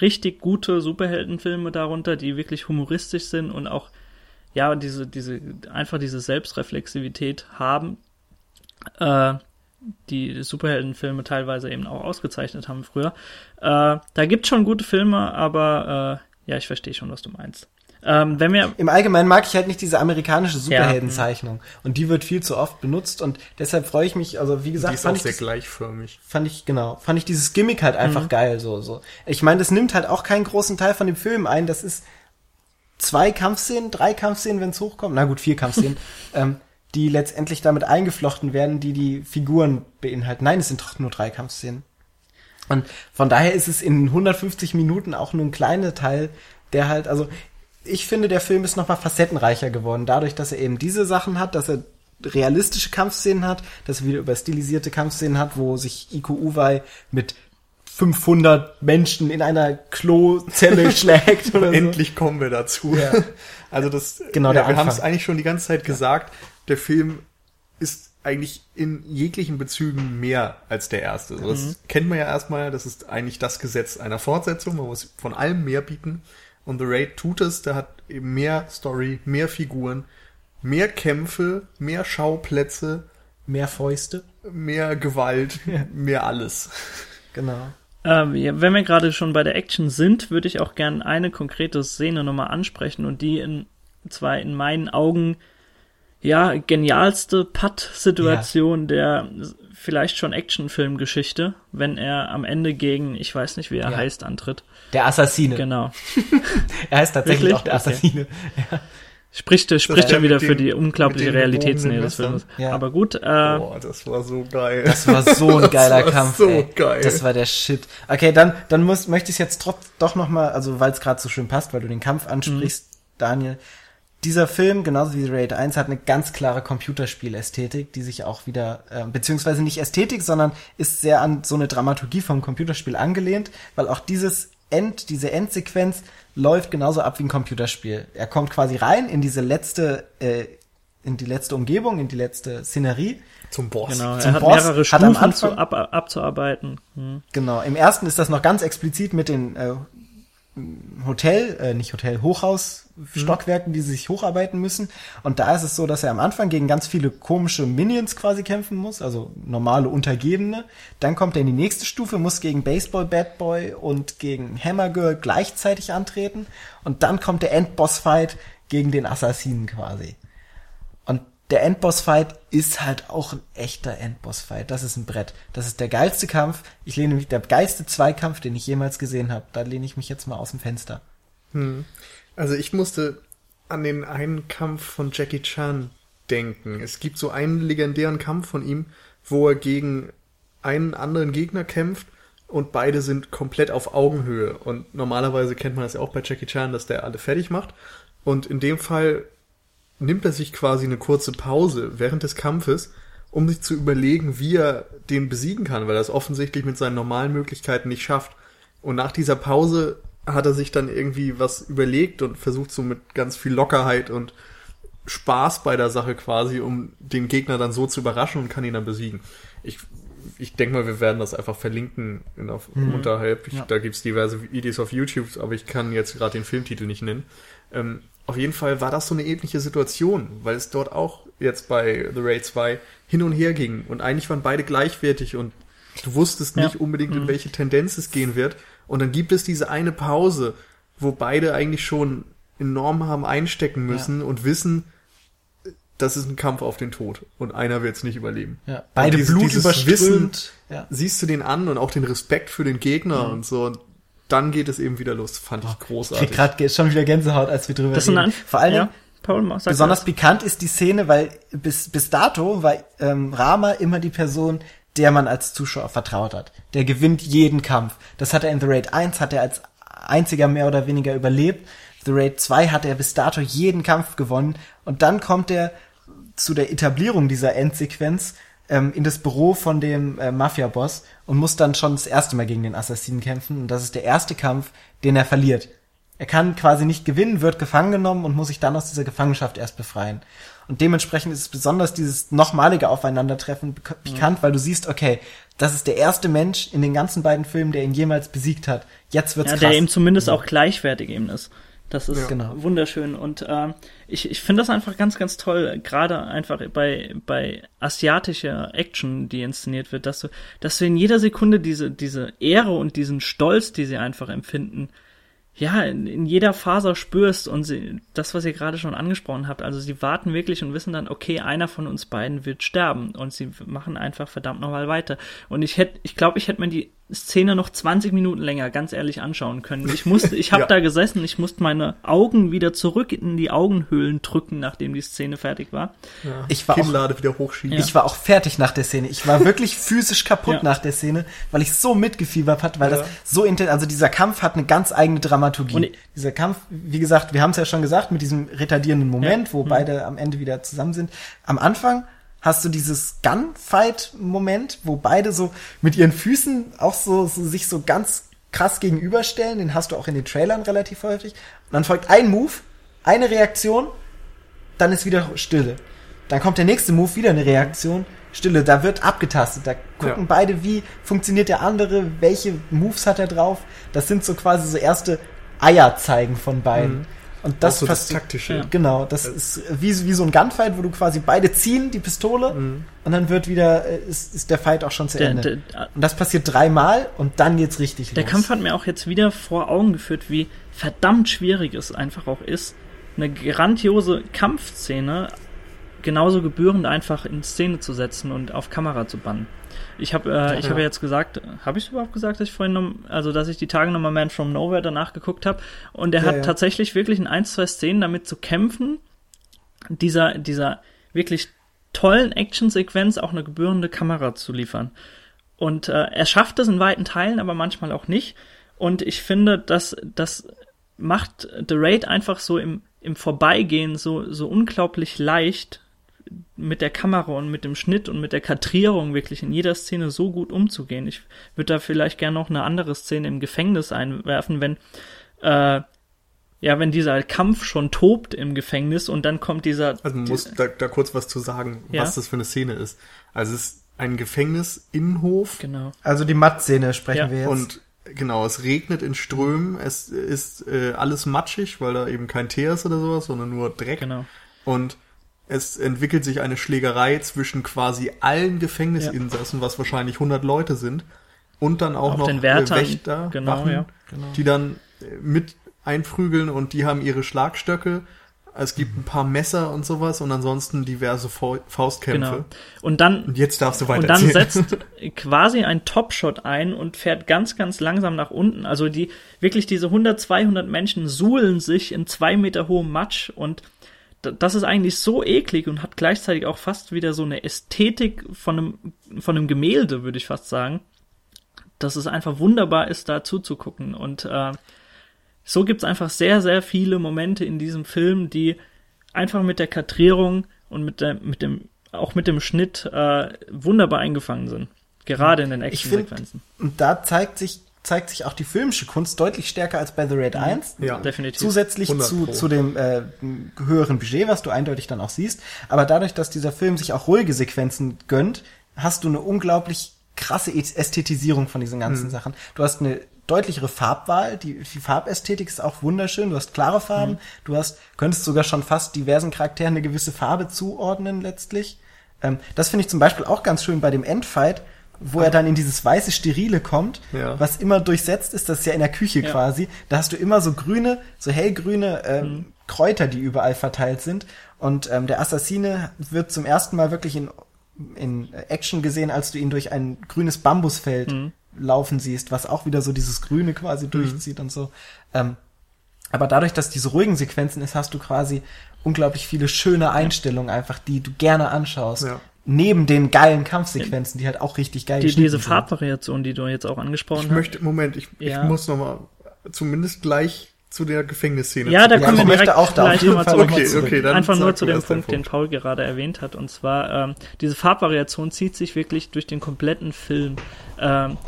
richtig gute Superheldenfilme darunter, die wirklich humoristisch sind und auch ja diese diese einfach diese Selbstreflexivität haben, äh, die Superheldenfilme teilweise eben auch ausgezeichnet haben früher. Äh, da gibt schon gute Filme, aber äh, ja, ich verstehe schon, was du meinst. Ähm, wenn wir Im Allgemeinen mag ich halt nicht diese amerikanische Superheldenzeichnung. Und die wird viel zu oft benutzt und deshalb freue ich mich, also wie Die gesagt, ist auch fand ich, sehr das, gleichförmig. fand ich, genau, fand ich dieses Gimmick halt einfach geil, so, so. Ich meine, das nimmt halt auch keinen großen Teil von dem Film ein, das ist zwei Kampfszenen, drei Kampfszenen, wenn es hochkommt, na gut, vier Kampfszenen, ähm, die letztendlich damit eingeflochten werden, die die Figuren beinhalten. Nein, es sind doch nur drei Kampfszenen. Und von daher ist es in 150 Minuten auch nur ein kleiner Teil, der halt, also ich finde, der Film ist nochmal facettenreicher geworden, dadurch, dass er eben diese Sachen hat, dass er realistische Kampfszenen hat, dass er wieder über stilisierte Kampfszenen hat, wo sich Iko Uwei mit 500 Menschen in einer Klozelle schlägt oder so. Endlich kommen wir dazu. Ja. Also das, Genau, ja, wir haben es eigentlich schon die ganze Zeit gesagt. Der Film ist eigentlich in jeglichen Bezügen mehr als der erste. So, Mhm. das kennt man ja erstmal. Das ist eigentlich das Gesetz einer Fortsetzung. Man muss von allem mehr bieten. Und The Raid tut es. Der hat eben mehr Story, mehr Figuren, mehr Kämpfe, mehr Schauplätze, Mehr Fäuste. mehr Gewalt, mehr alles. Genau. Ähm, ja, wenn wir gerade schon bei der Action sind, würde ich auch gern eine konkrete Szene nochmal ansprechen und die in zwar in meinen Augen ja genialste Putt-Situation der vielleicht schon Actionfilmgeschichte, wenn er am Ende gegen, ich weiß nicht, wie er Ja. heißt, antritt. Der Assassine. Genau. Er heißt tatsächlich Wirklich? auch der Okay. Assassine. Spricht, spricht der schon wieder mit für die unglaubliche Realitätsnähe des Films. Ja. Aber gut, äh, Boah, das war so geil. Das war so ein geiler war Kampf. so ey. geil. Das war der Shit. Okay, dann, dann muss, möchte ich jetzt trotz, doch noch mal, also weil es gerade so schön passt, weil du den Kampf ansprichst, Daniel. Dieser Film, genauso wie Raid 1, hat eine ganz klare Computerspielästhetik, die sich auch wieder, äh, beziehungsweise nicht Ästhetik, sondern ist sehr an so eine Dramaturgie vom Computerspiel angelehnt, weil auch dieses End, diese Endsequenz läuft genauso ab wie ein Computerspiel. Er kommt quasi rein in diese letzte, äh, in die letzte Umgebung, in die letzte Szenerie Zum Boss. genau, zum er hat Boss, mehrere hat am Stufen zu, Anfang- ab, abzuarbeiten. Hm. Genau, im ersten ist das noch ganz explizit mit den äh, Hotel, äh, nicht Hotel, Hochhaus, Stockwerken, die sie sich hocharbeiten müssen. Und da ist es so, dass er am Anfang gegen ganz viele komische Minions quasi kämpfen muss, also normale Untergebene. Dann kommt er in die nächste Stufe, muss gegen Baseball Bad Boy und gegen Hammer Girl gleichzeitig antreten. Und dann kommt der Endboss-Fight gegen den Assassinen quasi. Der Endboss-Fight ist halt auch ein echter Endboss-Fight. Das ist ein Brett. Das ist der geilste Kampf. Ich lehne mich, der geilste Zweikampf, den ich jemals gesehen habe. Da lehne ich mich jetzt mal aus dem Fenster. Also ich musste an den einen Kampf von Jackie Chan denken. Es gibt so einen legendären Kampf von ihm, wo er gegen einen anderen Gegner kämpft und beide sind komplett auf Augenhöhe. Und normalerweise kennt man das ja auch bei Jackie Chan, dass der alle fertig macht. Und in dem Fall nimmt er sich quasi eine kurze Pause während des Kampfes, um sich zu überlegen, wie er den besiegen kann, weil er es offensichtlich mit seinen normalen Möglichkeiten nicht schafft. Und nach dieser Pause hat er sich dann irgendwie was überlegt und versucht so mit ganz viel Lockerheit und Spaß bei der Sache quasi, um den Gegner dann so zu überraschen und kann ihn dann besiegen. Ich, ich denke mal, wir werden das einfach verlinken in auf, unterhalb. Ich, Ja. Da gibt's diverse Videos auf YouTube, aber ich kann jetzt gerade den Filmtitel nicht nennen. Ähm, auf jeden Fall war das so eine ähnliche Situation, weil es dort auch jetzt bei The Raid 2 hin und her ging und eigentlich waren beide gleichwertig und du wusstest Ja. nicht unbedingt, in welche Tendenz es gehen wird. Und dann gibt es diese eine Pause, wo beide eigentlich schon enorm haben einstecken müssen ja. und wissen, das ist ein Kampf auf den Tod und einer wird es nicht überleben. Ja. Beide dieses, Blut dieses Wissen ja. siehst du den an und auch den Respekt für den Gegner mhm. und so. Und dann geht es eben wieder los. Fand ich großartig. Ich krieg gerade schon wieder Gänsehaut, als wir drüber das reden. Vor allem ja. Paul, besonders das. pikant ist die Szene, weil bis, bis dato war ähm, Rama immer die Person, der man als Zuschauer vertraut hat. Der gewinnt jeden Kampf. Das hat er in The Raid 1, hat er als einziger mehr oder weniger überlebt. The Raid 2 hat er bis dato jeden Kampf gewonnen. Und dann kommt er zu der Etablierung dieser Endsequenz ähm, in das Büro von dem äh, Mafia-Boss und muss dann schon das erste Mal gegen den Assassinen kämpfen. Und das ist der erste Kampf, den er verliert. Er kann quasi nicht gewinnen, wird gefangen genommen und muss sich dann aus dieser Gefangenschaft erst befreien. Und dementsprechend ist es besonders dieses nochmalige Aufeinandertreffen pikant, mhm. weil du siehst, okay, das ist der erste Mensch in den ganzen beiden Filmen, der ihn jemals besiegt hat. Jetzt wird's ja, krass. Der ihm zumindest auch gleichwertig eben ist. Das ist ja. genau. wunderschön. Und äh, ich, ich finde das einfach ganz, ganz toll, gerade einfach bei, bei asiatischer Action, die inszeniert wird, dass du, dass du in jeder Sekunde diese, diese Ehre und diesen Stolz, die sie einfach empfinden, ja, in, in jeder Faser spürst und sie, das, was ihr gerade schon angesprochen habt, also sie warten wirklich und wissen dann, okay, einer von uns beiden wird sterben und sie machen einfach verdammt nochmal weiter. Und ich hätte, ich glaube, ich hätte mir die Szene noch 20 Minuten länger ganz ehrlich anschauen können. Ich musste, ich habe ja. da gesessen, ich musste meine Augen wieder zurück in die Augenhöhlen drücken, nachdem die Szene fertig war. Ja. Ich war auch, wieder hochschieben. Ich war auch fertig nach der Szene. Ich war wirklich physisch kaputt ja. nach der Szene, weil ich so mitgefiebert hat, weil das so intensiv, also dieser Kampf hat eine ganz eigene Dramaturgie. Und dieser Kampf, wie gesagt, wir haben es ja schon gesagt, mit diesem retardierenden Moment, wo mhm. beide am Ende wieder zusammen sind. Am Anfang hast du dieses Gunfight-Moment, wo beide so mit ihren Füßen auch so, so sich so ganz krass gegenüberstellen. Den hast du auch in den Trailern relativ häufig. Und dann folgt ein Move, eine Reaktion, dann ist wieder Stille. Dann kommt der nächste Move, wieder eine Reaktion, Stille. Da wird abgetastet. Da gucken ja. beide, wie funktioniert der andere, welche Moves hat er drauf. Das sind so quasi so erste Eierzeigen von beiden. Mhm. Und das, so das taktische. Ja. Genau, das ist wie, wie so ein Gunfight, wo du quasi beide ziehen die Pistole mhm. und dann wird wieder äh, ist, ist der Fight auch schon zu der, Ende. Der, und das passiert dreimal und dann geht's richtig Der los. Kampf hat mir auch jetzt wieder vor Augen geführt, wie verdammt schwierig es einfach auch ist, eine grandiose Kampfszene genauso gebührend einfach in Szene zu setzen und auf Kamera zu bannen. Ich habe äh, ich ja. habe jetzt gesagt, habe ich überhaupt gesagt, dass ich vorhin noch, also dass ich die Tage nochmal Man from Nowhere danach geguckt habe und er ja, hat ja. tatsächlich wirklich in ein, zwei Szenen damit zu kämpfen, dieser dieser wirklich tollen Actionsequenz auch eine gebührende Kamera zu liefern. Und äh, er schafft es in weiten Teilen, aber manchmal auch nicht. Und ich finde, dass das macht The Raid einfach so im, im Vorbeigehen so, so unglaublich leicht, mit der Kamera und mit dem Schnitt und mit der Kadrierung wirklich in jeder Szene so gut umzugehen. Ich würde da vielleicht gerne noch eine andere Szene im Gefängnis einwerfen, wenn äh, ja, wenn dieser Kampf schon tobt im Gefängnis und dann kommt dieser. Also man muss da, da kurz was zu sagen, ja? was das für eine Szene ist. Also es ist ein Gefängnisinnenhof. Genau. Also die Matt-Szene sprechen ja. wir jetzt. Und genau, es regnet in Strömen, es ist äh, alles matschig, weil da eben kein Teer ist oder sowas, sondern nur Dreck. Genau. Und es entwickelt sich eine Schlägerei zwischen quasi allen Gefängnisinsassen, ja. was wahrscheinlich 100 Leute sind, und dann auch, auch noch den Wärtern, Wächter, genau, Wachen, ja. genau. die dann äh, mit einprügeln und die haben ihre Schlagstöcke. Es gibt ein paar Messer und sowas und ansonsten diverse Faustkämpfe. Genau. Und dann und jetzt darfst du weiter. Und dann setzt quasi ein Topshot ein und fährt ganz ganz langsam nach unten. Also die wirklich diese 100 200 Menschen suhlen sich in zwei Meter hohem Matsch und das ist eigentlich so eklig und hat gleichzeitig auch fast wieder so eine Ästhetik von einem, von einem Gemälde, würde ich fast sagen, dass es einfach wunderbar ist, da zuzugucken. Und äh, so gibt's einfach sehr, sehr viele Momente in diesem Film, die einfach mit der Kadrierung und mit, der, mit dem, auch mit dem Schnitt äh, wunderbar eingefangen sind. Gerade in den Actionsequenzen. Und da zeigt sich zeigt sich auch die filmische Kunst deutlich stärker als bei The Raid 1. Ja, definitiv. Zusätzlich zu, zu dem äh, höheren Budget, was du eindeutig dann auch siehst. Aber dadurch, dass dieser Film sich auch ruhige Sequenzen gönnt, hast du eine unglaublich krasse Ästhetisierung von diesen ganzen mhm. Sachen. Du hast eine deutlichere Farbwahl, die, die Farbästhetik ist auch wunderschön, du hast klare Farben, mhm. du hast, könntest sogar schon fast diversen Charakteren eine gewisse Farbe zuordnen letztlich. Ähm, das finde ich zum Beispiel auch ganz schön bei dem Endfight, wo er dann in dieses weiße Sterile kommt, Ja. was immer durchsetzt ist, das ist ja in der Küche Ja. quasi. Da hast du immer so grüne, so hellgrüne ähm, Kräuter, die überall verteilt sind. Und ähm, der Assassine wird zum ersten Mal wirklich in, in Action gesehen, als du ihn durch ein grünes Bambusfeld laufen siehst, was auch wieder so dieses Grüne quasi durchzieht und so. Ähm, aber dadurch, dass diese ruhigen Sequenzen ist, hast du quasi unglaublich viele schöne Einstellungen einfach, die du gerne anschaust. Ja. Neben den geilen Kampfsequenzen, die halt auch richtig geil Die, diese sind. Farbvariation, die du jetzt auch angesprochen Ich hast. möchte, Moment, ich, Ja. ich muss noch mal zumindest gleich zu der Gefängnisszene. Ja, da Ja, kommen ich wir direkt auch da gleich nochmal zurück. Okay, zurück. okay, dann Einfach nur zu dem deinen Punkt, den Paul gerade erwähnt hat. Und zwar, ähm, diese Farbvariation zieht sich wirklich durch den kompletten Film. Ähm,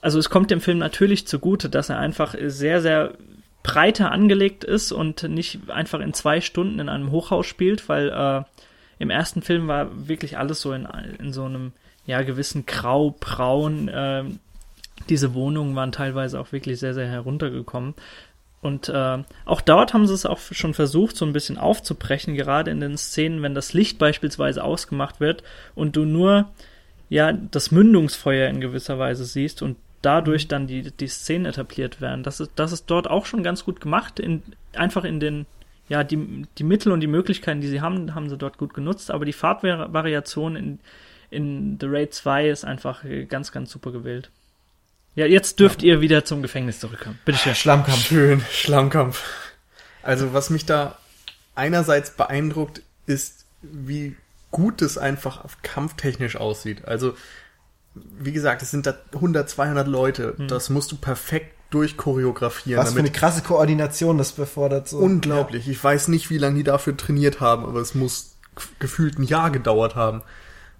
also es kommt dem Film natürlich zugute, dass er einfach sehr, sehr breiter angelegt ist und nicht einfach in zwei Stunden in einem Hochhaus spielt, weil äh, im ersten Film war wirklich alles so in, in so einem ja gewissen grau-braun. ähm, diese Wohnungen waren teilweise auch wirklich sehr, sehr heruntergekommen. Und äh, auch dort haben sie es auch schon versucht, so ein bisschen aufzubrechen, gerade in den Szenen, wenn das Licht beispielsweise ausgemacht wird und du nur ja das Mündungsfeuer in gewisser Weise siehst und dadurch dann die, die Szenen etabliert werden. Das ist, das ist dort auch schon ganz gut gemacht, in, einfach in den, ja, die, die Mittel und die Möglichkeiten, die sie haben, haben sie dort gut genutzt, aber die Farbvariation in, in The Raid 2 ist einfach äh, ganz, ganz super gewählt. Ja, jetzt dürft ihr wieder zum Gefängnis zurückkommen. Bitte schön. Schlammkampf. Schön, Schlammkampf. Also was mich da einerseits beeindruckt, ist, wie gut es einfach kampftechnisch aussieht. Also, wie gesagt, es sind da 100, 200 Leute. Das musst du perfekt durchchoreografieren. Was für eine krasse Koordination das befordert. So. Unglaublich. Ich weiß nicht, wie lange die dafür trainiert haben, aber es muss gefühlt ein Jahr gedauert haben.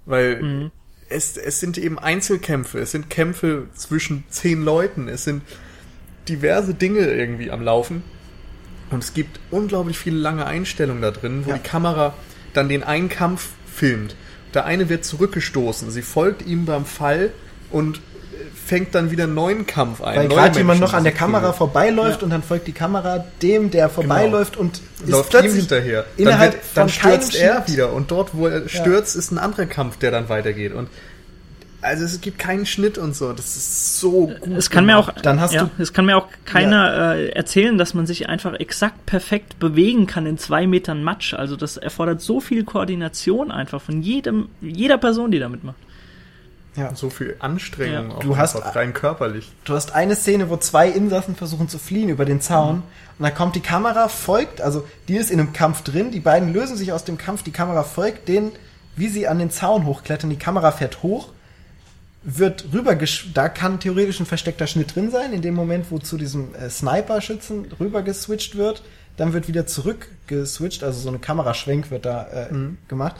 Weil es, es sind eben Einzelkämpfe, es sind Kämpfe zwischen zehn Leuten, es sind diverse Dinge irgendwie am Laufen. Und es gibt unglaublich viele lange Einstellungen da drin, wo Ja. die Kamera dann den einen Kampf filmt. Der eine wird zurückgestoßen, sie folgt ihm beim Fall und fängt dann wieder einen neuen Kampf ein. Weil gerade jemand noch an der Kamera findet. vorbeiläuft und dann folgt die Kamera dem, der vorbeiläuft und ist läuft ihm plötzlich hinterher. Dann, wird, dann stürzt er Schnitt. wieder und dort, wo er stürzt, ist ein anderer Kampf, der dann weitergeht. Und also es gibt keinen Schnitt und so. Das ist so gut. Es kann mir auch. Dann hast ja, du- es kann mir auch keiner äh, erzählen, dass man sich einfach exakt perfekt bewegen kann in zwei Metern Matsch. Also das erfordert so viel Koordination einfach von jedem, jeder Person, die da mitmacht. Ja. so viel Anstrengung Ja. auch Du hast- rein körperlich. Du hast eine Szene, wo zwei Insassen versuchen zu fliehen über den Zaun und dann kommt die Kamera, folgt, also die ist in einem Kampf drin, die beiden lösen sich aus dem Kampf, die Kamera folgt denen, wie sie an den Zaun hochklettern, die Kamera fährt hoch, wird rüber, da kann theoretisch ein versteckter Schnitt drin sein, in dem Moment, wo zu diesem äh, Sniper-Schützen rüber geswitcht wird, dann wird wieder zurück geswitcht, also so eine Kameraschwenk wird da äh, gemacht.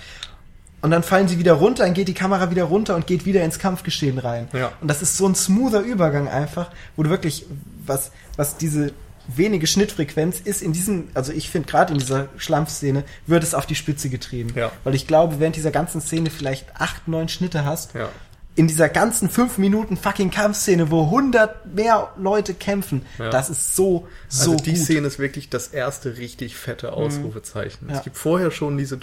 Und dann fallen sie wieder runter, dann geht die Kamera wieder runter und geht wieder ins Kampfgeschehen rein. Ja. Und das ist so ein smoother Übergang einfach, wo du wirklich, was, was diese wenige Schnittfrequenz ist in diesem, also ich finde gerade in dieser Schlampfszene, wird es auf die Spitze getrieben. Ja. Weil ich glaube, während dieser ganzen Szene vielleicht acht, neun Schnitte hast, Ja. in dieser ganzen fünf Minuten fucking Kampfszene, wo hundert mehr Leute kämpfen, Ja. das ist so, so also die gut. Mhm. Szene ist wirklich das erste richtig fette Ausrufezeichen. Ja. Es gibt vorher schon diese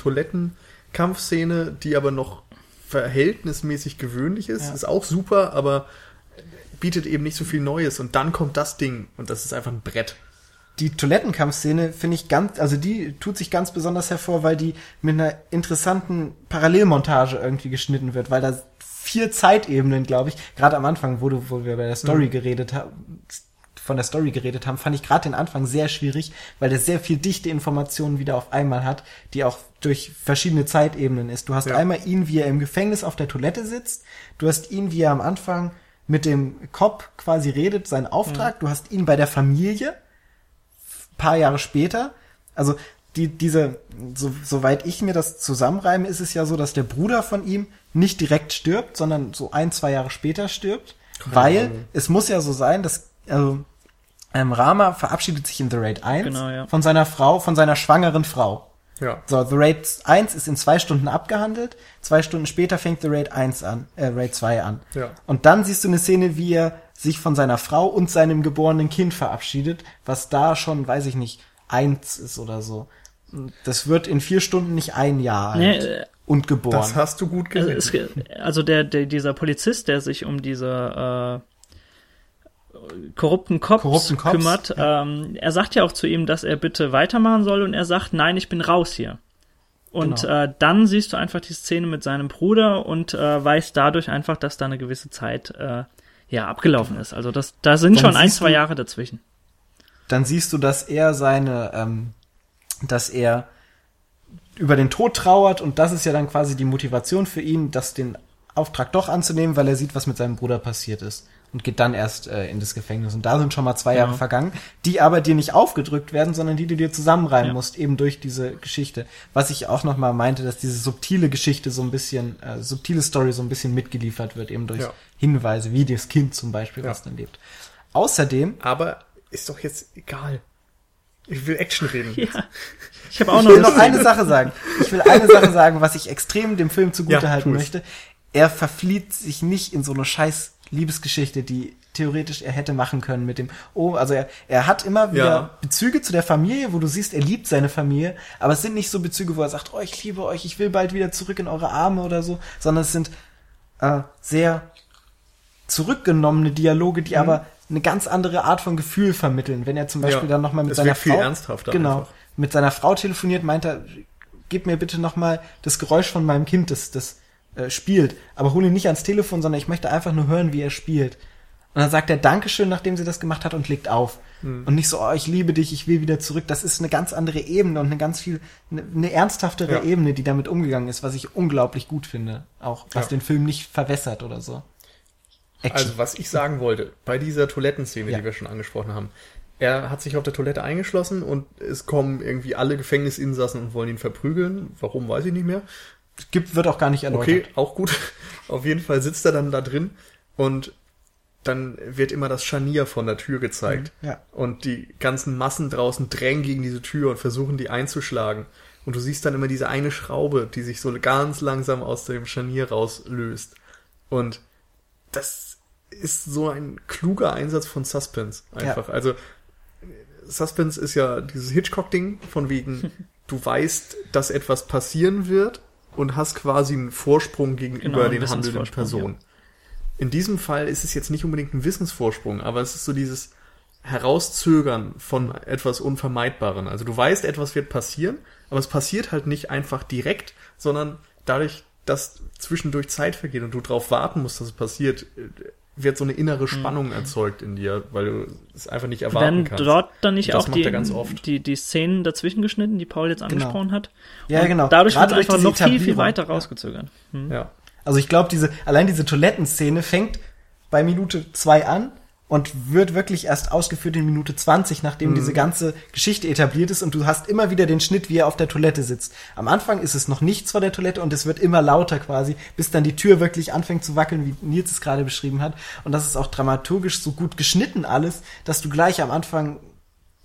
Toilettenkampfszene, die aber noch verhältnismäßig gewöhnlich ist. Ja. Ist auch super, aber bietet eben nicht so viel Neues. Und dann kommt das Ding und das ist einfach ein Brett. die Toilettenkampfszene finde ich ganz, also die tut sich ganz besonders hervor, weil die mit einer interessanten Parallelmontage irgendwie geschnitten wird, weil da vier Zeitebenen, glaube ich, gerade am Anfang, wo du, wo wir bei der Story geredet haben, von der Story geredet haben, fand ich gerade den Anfang sehr schwierig, weil der sehr viel dichte Informationen wieder auf einmal hat, die auch durch verschiedene Zeitebenen ist. Du hast Ja. einmal ihn, wie er im Gefängnis auf der Toilette sitzt, du hast ihn, wie er am Anfang mit dem Cop quasi redet, seinen Auftrag, du hast ihn bei der Familie, paar Jahre später, also die, diese, so, soweit ich mir das zusammenreime, ist es ja so, dass der Bruder von ihm nicht direkt stirbt, sondern so ein, zwei Jahre später stirbt, weil Ahnung. es muss ja so sein, dass, also, ähm, Rama verabschiedet sich in The Raid 1 Genau, ja. von seiner Frau, von seiner schwangeren Frau. Ja. So, The Raid 1 ist in zwei Stunden abgehandelt. Zwei Stunden später fängt The Raid 1 an, äh, Raid 2 an. Ja. Und dann siehst du eine Szene, wie er sich von seiner Frau und seinem geborenen Kind verabschiedet, was da schon, weiß ich nicht, eins ist oder so. Das wird in vier Stunden nicht ein Jahr alt Nee, äh, und geboren. Das hast du gut Also, gesehen. es, also der, der, dieser Polizist, der sich um diese äh, korrupten Cops, Korrupten Cops, kümmert, ähm, er sagt ja auch zu ihm, dass er bitte weitermachen soll und er sagt, nein, ich bin raus hier. Und Genau. äh, dann siehst du einfach die Szene mit seinem Bruder und äh, weißt dadurch einfach, dass da eine gewisse Zeit äh, ja abgelaufen ist. Also das, da sind Dann schon ein, zwei du- Jahre dazwischen. dann siehst du, dass er seine, ähm, dass er über den Tod trauert und das ist ja dann quasi die Motivation für ihn, das den Auftrag doch anzunehmen, weil er sieht, was mit seinem Bruder passiert ist und geht dann erst äh, in das Gefängnis. Und da sind schon mal zwei Genau. Jahre vergangen, die aber dir nicht aufgedrückt werden, sondern die du dir zusammenreimen Ja. musst, eben durch diese Geschichte. Was ich auch noch mal meinte, dass diese subtile Geschichte so ein bisschen, äh, subtile Story so ein bisschen mitgeliefert wird, eben durch Ja. Hinweise, wie das Kind zum Beispiel, Ja. was dann lebt. Außerdem Aber ist doch jetzt egal. Ich will Action reden. Ja. Ich habe auch Ich noch will noch eine Sache sagen. Ich will eine Sache sagen, was ich extrem dem Film Ja, zugutehalten es. möchte. Er verflieht sich nicht in so eine scheiß Liebesgeschichte, die theoretisch er hätte machen können mit dem, oh, also er, er hat immer wieder Ja. Bezüge zu der Familie, wo du siehst, er liebt seine Familie, aber es sind nicht so Bezüge, wo er sagt, oh, ich liebe euch, ich will bald wieder zurück in eure Arme oder so, sondern es sind äh, sehr zurückgenommene Dialoge, die aber eine ganz andere Art von Gefühl vermitteln. Wenn er zum Beispiel Ja, dann nochmal mit seiner Frau ernsthafter genau einfach. mit seiner Frau telefoniert, meint er, gib mir bitte nochmal das Geräusch von meinem Kind, das das äh, spielt, aber hol ihn nicht ans Telefon, sondern ich möchte einfach nur hören, wie er spielt. Und dann sagt er Dankeschön, nachdem sie das gemacht hat und legt auf. Hm. Und nicht so, oh, ich liebe dich, ich will wieder zurück. Das ist eine ganz andere Ebene und eine ganz viel, eine, eine ernsthaftere Ja. Ebene, die damit umgegangen ist, was ich unglaublich gut finde. Auch was Ja. den Film nicht verwässert oder so. Action. Also was ich sagen wollte, bei dieser Toilettenszene, Ja. die wir schon angesprochen haben, er hat sich auf der Toilette eingeschlossen und es kommen irgendwie alle Gefängnisinsassen und wollen ihn verprügeln. Warum, weiß ich nicht mehr. Gibt, wird auch gar nicht erläutert. Okay, auch gut. Auf jeden Fall sitzt er dann da drin und dann wird immer das Scharnier von der Tür gezeigt. Mhm, ja. Und die ganzen Massen draußen drängen gegen diese Tür und versuchen die einzuschlagen. Und du siehst dann immer diese eine Schraube, die sich so ganz langsam aus dem Scharnier rauslöst. Und das ist so ein kluger Einsatz von Suspense einfach. Also Suspense ist ja dieses Hitchcock-Ding von wegen, du weißt, dass etwas passieren wird und hast quasi einen Vorsprung gegenüber Genau, den handelnden Personen. In diesem Fall ist es jetzt nicht unbedingt ein Wissensvorsprung, aber es ist so dieses Herauszögern von etwas Unvermeidbaren. Also du weißt, etwas wird passieren, aber es passiert halt nicht einfach direkt, sondern dadurch, dass zwischendurch Zeit vergeht und du darauf warten musst, dass es passiert, äh, wird so eine innere Spannung erzeugt in dir, weil du es einfach nicht erwarten Werden kannst. dort dann nicht auch macht die, er ganz oft. die, die Szenen dazwischen geschnitten, die Paul jetzt angesprochen hat? Ja, Und genau. Dadurch Gerade wird es einfach noch viel, viel weiter rausgezögert. Hm. Ja. Also ich glaube, diese, allein diese Toilettenszene fängt bei Minute zwei an und wird wirklich erst ausgeführt in Minute 20, nachdem diese ganze Geschichte etabliert ist und du hast immer wieder den Schnitt, wie er auf der Toilette sitzt. Am Anfang ist es noch nichts vor der Toilette und es wird immer lauter quasi, bis dann die Tür wirklich anfängt zu wackeln, wie Nils es gerade beschrieben hat. Und das ist auch dramaturgisch so gut geschnitten alles, dass du gleich am Anfang,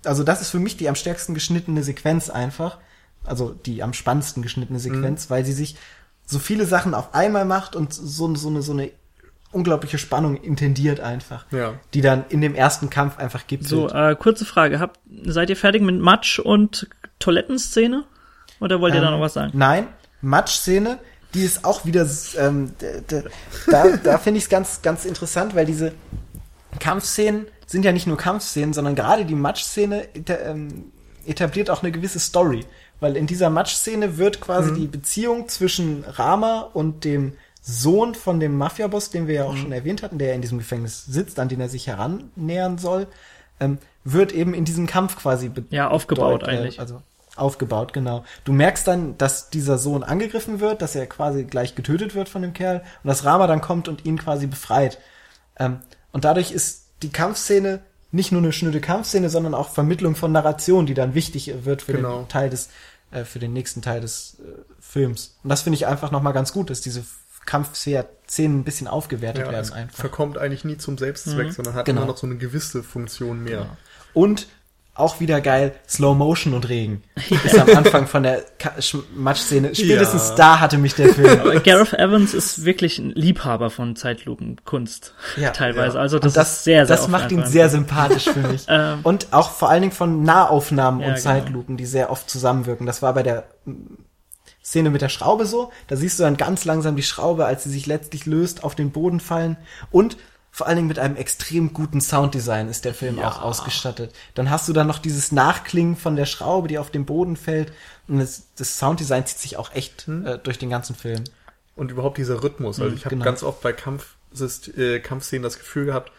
also das ist für mich die am stärksten geschnittene Sequenz einfach, also die am spannendsten geschnittene Sequenz, weil sie sich so viele Sachen auf einmal macht und so, so eine, so eine unglaubliche Spannung intendiert einfach, Ja. die dann in dem ersten Kampf einfach gibt. So, äh, kurze Frage. Habt, seid ihr fertig mit Matsch und Toilettenszene? Oder wollt ihr da noch was sagen? Nein, Matsch-Szene, die ist auch wieder, ähm, da, da finde ich es ganz, ganz interessant, weil diese Kampfszenen sind ja nicht nur Kampfszenen, sondern gerade die Matsch-Szene ähm, etabliert auch eine gewisse Story. Weil in dieser Matsch-Szene wird quasi die Beziehung zwischen Rama und dem Sohn von dem Mafia-Boss, den wir ja auch schon erwähnt hatten, der in diesem Gefängnis sitzt, an den er sich herannähern soll, ähm, wird eben in diesem Kampf quasi Ja, aufgebaut bedeut- äh, eigentlich. Also aufgebaut, genau. Du merkst dann, dass dieser Sohn angegriffen wird, dass er quasi gleich getötet wird von dem Kerl und dass Rama dann kommt und ihn quasi befreit. Ähm, und dadurch ist die Kampfszene nicht nur eine schnöde Kampfszene, sondern auch Vermittlung von Narration, die dann wichtig wird für Genau. den Teil des, äh, für den nächsten Teil des äh, Films. Und das finde ich einfach nochmal ganz gut, dass diese Kampfszenen ein bisschen aufgewertet Ja, werden es einfach. verkommt eigentlich nie zum Selbstzweck, sondern hat Genau. immer noch so eine gewisse Funktion mehr. Und auch wieder geil, Slow Motion und Regen. Ist am Anfang von der Matschszene. Spätestens Ja. da hatte mich der Film. Aber Gareth Evans ist wirklich ein Liebhaber von Zeitlupenkunst. Ja, teilweise. ja. Also Und das, ist sehr, sehr Das macht ihn sehr sympathisch für mich. Ähm. und auch vor allen Dingen von Nahaufnahmen Ja, und genau. Zeitlupen, die sehr oft zusammenwirken. Das war bei der Szene mit der Schraube so. Da siehst du dann ganz langsam die Schraube, als sie sich letztlich löst, auf den Boden fallen. Und vor allen Dingen mit einem extrem guten Sounddesign ist der Film Ja. auch ausgestattet. Dann hast du dann noch dieses Nachklingen von der Schraube, die auf den Boden fällt. Und das, das Sounddesign zieht sich auch echt Hm. äh, durch den ganzen Film. Und überhaupt dieser Rhythmus. Also ich habe genau. ganz oft bei Kampf, äh, Kampfszenen das Gefühl gehabt,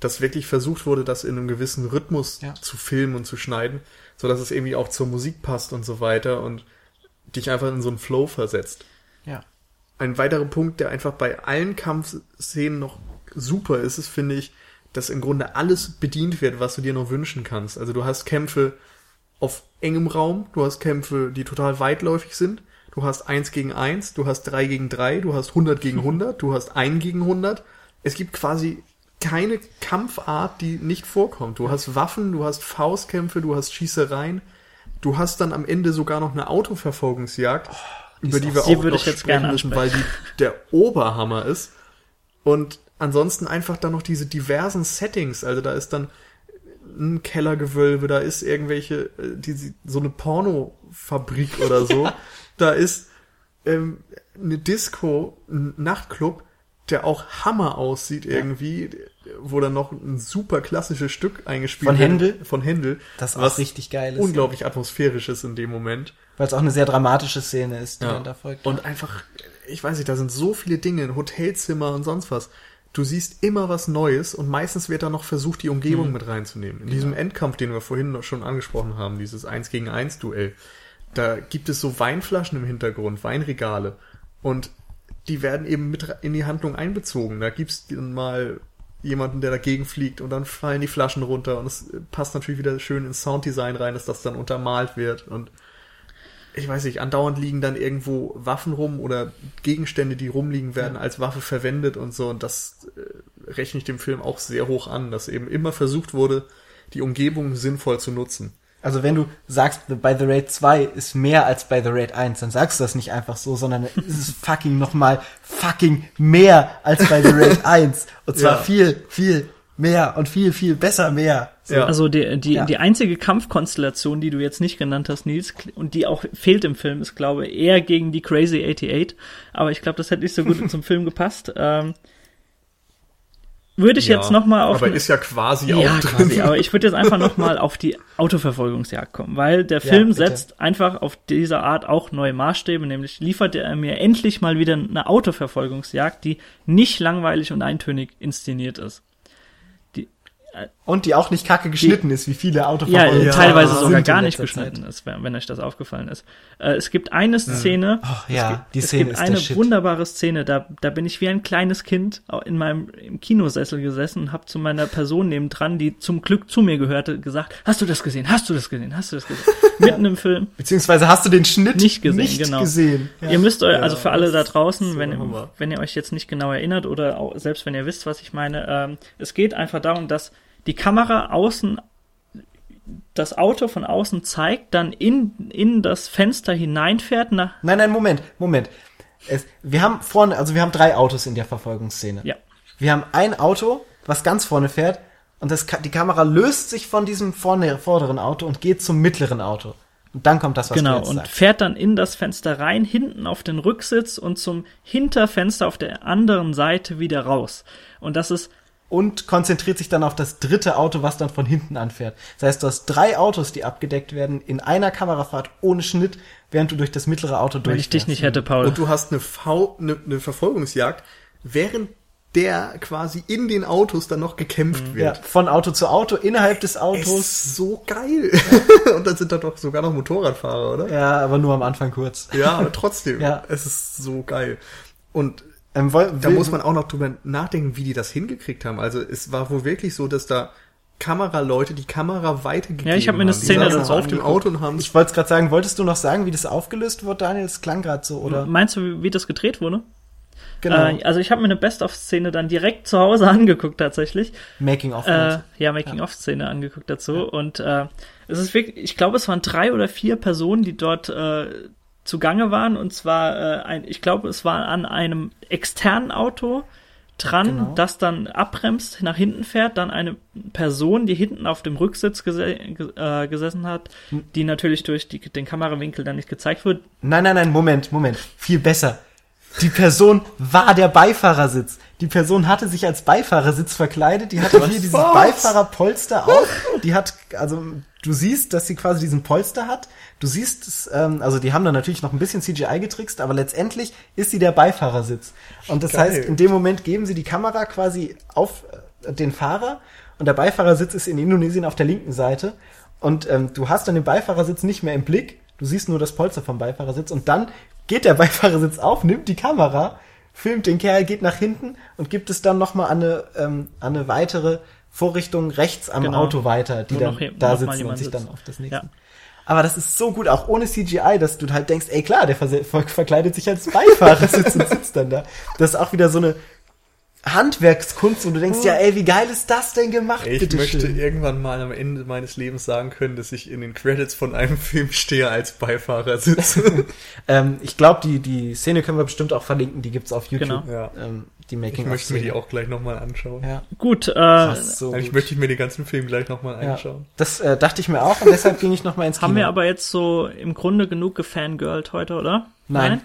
dass wirklich versucht wurde, das in einem gewissen Rhythmus Ja. zu filmen und zu schneiden, so dass es irgendwie auch zur Musik passt und so weiter und dich einfach in so einen Flow versetzt. Ja. Ein weiterer Punkt, der einfach bei allen Kampfszenen noch super ist, ist, finde ich, dass im Grunde alles bedient wird, was du dir noch wünschen kannst. Also du hast Kämpfe auf engem Raum, du hast Kämpfe, die total weitläufig sind, du hast eins gegen eins, du hast drei gegen drei, du hast 100 gegen 100, du hast ein gegen 100. Es gibt quasi keine Kampfart, die nicht vorkommt. Du hast Waffen, du hast Faustkämpfe, du hast Schießereien, du hast dann am Ende sogar noch eine Autoverfolgungsjagd, über ist die wir auch noch sprechen müssen, weil die der Oberhammer ist. Und ansonsten einfach dann noch diese diversen Settings. Also da ist dann ein Kellergewölbe, da ist irgendwelche, äh, die, so eine Pornofabrik oder so. da ist ähm, eine Disco, ein Nachtclub, der auch Hammer aussieht irgendwie, wo dann noch ein super klassisches Stück eingespielt Von wird. Händel? Von Händel. Das was richtig geil ist. unglaublich atmosphärisch ist in dem Moment. Weil es auch eine sehr dramatische Szene ist, die Ja. dann da folgt. Und einfach, ich weiß nicht, da sind so viele Dinge, ein Hotelzimmer und sonst was. Du siehst immer was Neues und meistens wird da noch versucht, die Umgebung Mhm. mit reinzunehmen. In diesem Endkampf, den wir vorhin noch schon angesprochen haben, dieses 1 gegen 1 Duell, da gibt es so Weinflaschen im Hintergrund, Weinregale. Und die werden eben mit in die Handlung einbezogen. Da gibt's dann mal jemanden, der dagegen fliegt und dann fallen die Flaschen runter und es passt natürlich wieder schön ins Sounddesign rein, dass das dann untermalt wird und ich weiß nicht, andauernd liegen dann irgendwo Waffen rum oder Gegenstände, die rumliegen, werden als Waffe verwendet und so. Und das äh, rechne ich dem Film auch sehr hoch an, dass eben immer versucht wurde, die Umgebung sinnvoll zu nutzen. Also wenn du sagst, bei The Raid 2 ist mehr als bei The Raid 1, dann sagst du das nicht einfach so, sondern es ist fucking nochmal fucking mehr als bei The Raid 1. Und zwar Ja. viel, viel mehr und viel, viel besser mehr. So. Ja. Also die, die, Ja. die einzige Kampfkonstellation, die du jetzt nicht genannt hast, Nils, und die auch fehlt im Film, ist, glaube ich, eher gegen die Crazy 88. Aber ich glaube, das hätte nicht so gut zum Film gepasst. Ähm, würde ich jetzt noch mal auf Aber ist ja quasi ja, auch drin. quasi, aber ich würde jetzt einfach noch mal auf die Autoverfolgungsjagd kommen, weil der Ja, Film bitte. setzt einfach auf dieser Art auch neue Maßstäbe, nämlich liefert er mir endlich mal wieder eine Autoverfolgungsjagd, die nicht langweilig und eintönig inszeniert ist. Und die auch nicht kacke geschnitten ist, wie viele Ja, Autoverfolgungen. Ja, teilweise sogar gar nicht letzter Zeit. geschnitten ist, wenn, wenn euch das aufgefallen ist. Äh, es gibt eine Szene, Oh, es ja, gibt, die es Szene gibt ist eine der Shit. wunderbare Szene, da, da bin ich wie ein kleines Kind in meinem im Kinosessel gesessen und habe zu meiner Person nebendran, die zum Glück zu mir gehörte, gesagt, hast du das gesehen, hast du das gesehen, hast du das gesehen? Mitten im Film. Beziehungsweise hast du den Schnitt Nicht gesehen, nicht genau. gesehen. Ja. Ihr müsst euch, Ja, also für alle da ist draußen, so wenn, Hammer. wenn ihr euch jetzt nicht genau erinnert oder auch, selbst wenn ihr wisst, was ich meine, ähm, es geht einfach darum, dass die Kamera außen das Auto von außen zeigt, dann in, in das Fenster hineinfährt, nach, Nein, nein, Moment, Moment. Es, wir haben vorne, also wir haben drei Autos in der Verfolgungsszene. ja. Wir haben ein Auto, was ganz vorne fährt, und das, die Kamera löst sich von diesem vorne, vorderen Auto und geht zum mittleren Auto. Und dann kommt das, was Genau, du jetzt und sagst. fährt dann in das Fenster rein, hinten auf den Rücksitz und zum Hinterfenster auf der anderen Seite wieder raus. Und das ist Und konzentriert sich dann auf das dritte Auto, was dann von hinten anfährt. Das heißt, du hast drei Autos, die abgedeckt werden in einer Kamerafahrt ohne Schnitt, während du durch das mittlere Auto wenn ich dich durchfährst. nicht hätte, Paul. Und du hast eine, v eine, eine Verfolgungsjagd, während der quasi in den Autos dann noch gekämpft Ja, wird. von Auto zu Auto, innerhalb des Es Autos. ist so geil. Und dann sind da doch sogar noch Motorradfahrer, oder? Ja, aber nur am Anfang kurz. Ja, aber trotzdem. Ja. Es ist so geil. Und Ähm, woll, da will- muss man auch noch drüber nachdenken, wie die das hingekriegt haben. Also es war wohl wirklich so, dass da Kameraleute die Kamera weitergegeben Ja, ich hab mir eine haben. Szene dazu auf dem. Auto und haben Ich wollte es gerade sagen, wolltest du noch sagen, wie das aufgelöst wird, Daniel? Das klang gerade so, oder? Meinst du, wie, das gedreht wurde? Genau. Äh, also ich habe mir eine Best-of-Szene dann direkt zu Hause angeguckt tatsächlich. Making of. Äh, ja, Making-of-Szene angeguckt dazu. Und äh, Es ist wirklich, ich glaube, es waren drei oder vier Personen, die dort äh, zugange waren. Und zwar, äh, ein, ich glaube, es war an einem externen Auto dran, Genau. das dann abbremst, nach hinten fährt, dann eine Person, die hinten auf dem Rücksitz gese ge äh, gesessen hat, die natürlich durch die, den Kamerawinkel dann nicht gezeigt wird. Nein, nein, nein, Moment, Moment. Viel besser. Die Person war der Beifahrersitz. Die Person hatte sich als Beifahrersitz verkleidet. Die hatte hier dieses Was? Beifahrerpolster auf. Die hat, also du siehst, dass sie quasi diesen Polster hat. Du siehst ähm, also die haben da natürlich noch ein bisschen CGI getrickst, aber letztendlich ist sie der Beifahrersitz. Und das Geil. heißt, in dem Moment geben sie die Kamera quasi auf äh, den Fahrer und der Beifahrersitz ist in Indonesien auf der linken Seite. Und ähm, du hast dann den Beifahrersitz nicht mehr im Blick. Du siehst nur das Polster vom Beifahrersitz und dann geht der Beifahrersitz auf, nimmt die Kamera, filmt den Kerl, geht nach hinten und gibt es dann nochmal an eine, ähm, an eine weitere Vorrichtung rechts am Genau. Auto weiter, die dann je- da sitzen und sich sitzt. dann auf das nächste. Ja. Aber das ist so gut, auch ohne CGI, dass du halt denkst, ey klar, der verse- ver verkleidet sich als Beifahrersitz und sitzt dann da. Das ist auch wieder so eine Handwerkskunst und du denkst, ja ey, wie geil ist das denn gemacht? Ich bitte möchte schön. irgendwann mal am Ende meines Lebens sagen können, dass ich in den Credits von einem Film stehe als Beifahrer sitze. Ähm, ich glaube, die, die Szene können wir bestimmt auch verlinken, die gibt's auf YouTube. Genau. Ja. Ähm, die Ich Making möchte mir die auch gleich nochmal anschauen. Ja, Gut, äh, krass, so Eigentlich gut. möchte ich mir den ganzen Film gleich nochmal ja. anschauen. Das äh, dachte ich mir auch und deshalb ging ich nochmal ins Kino. haben wir aber jetzt so im Grunde genug gefangirlt heute, oder? Nein,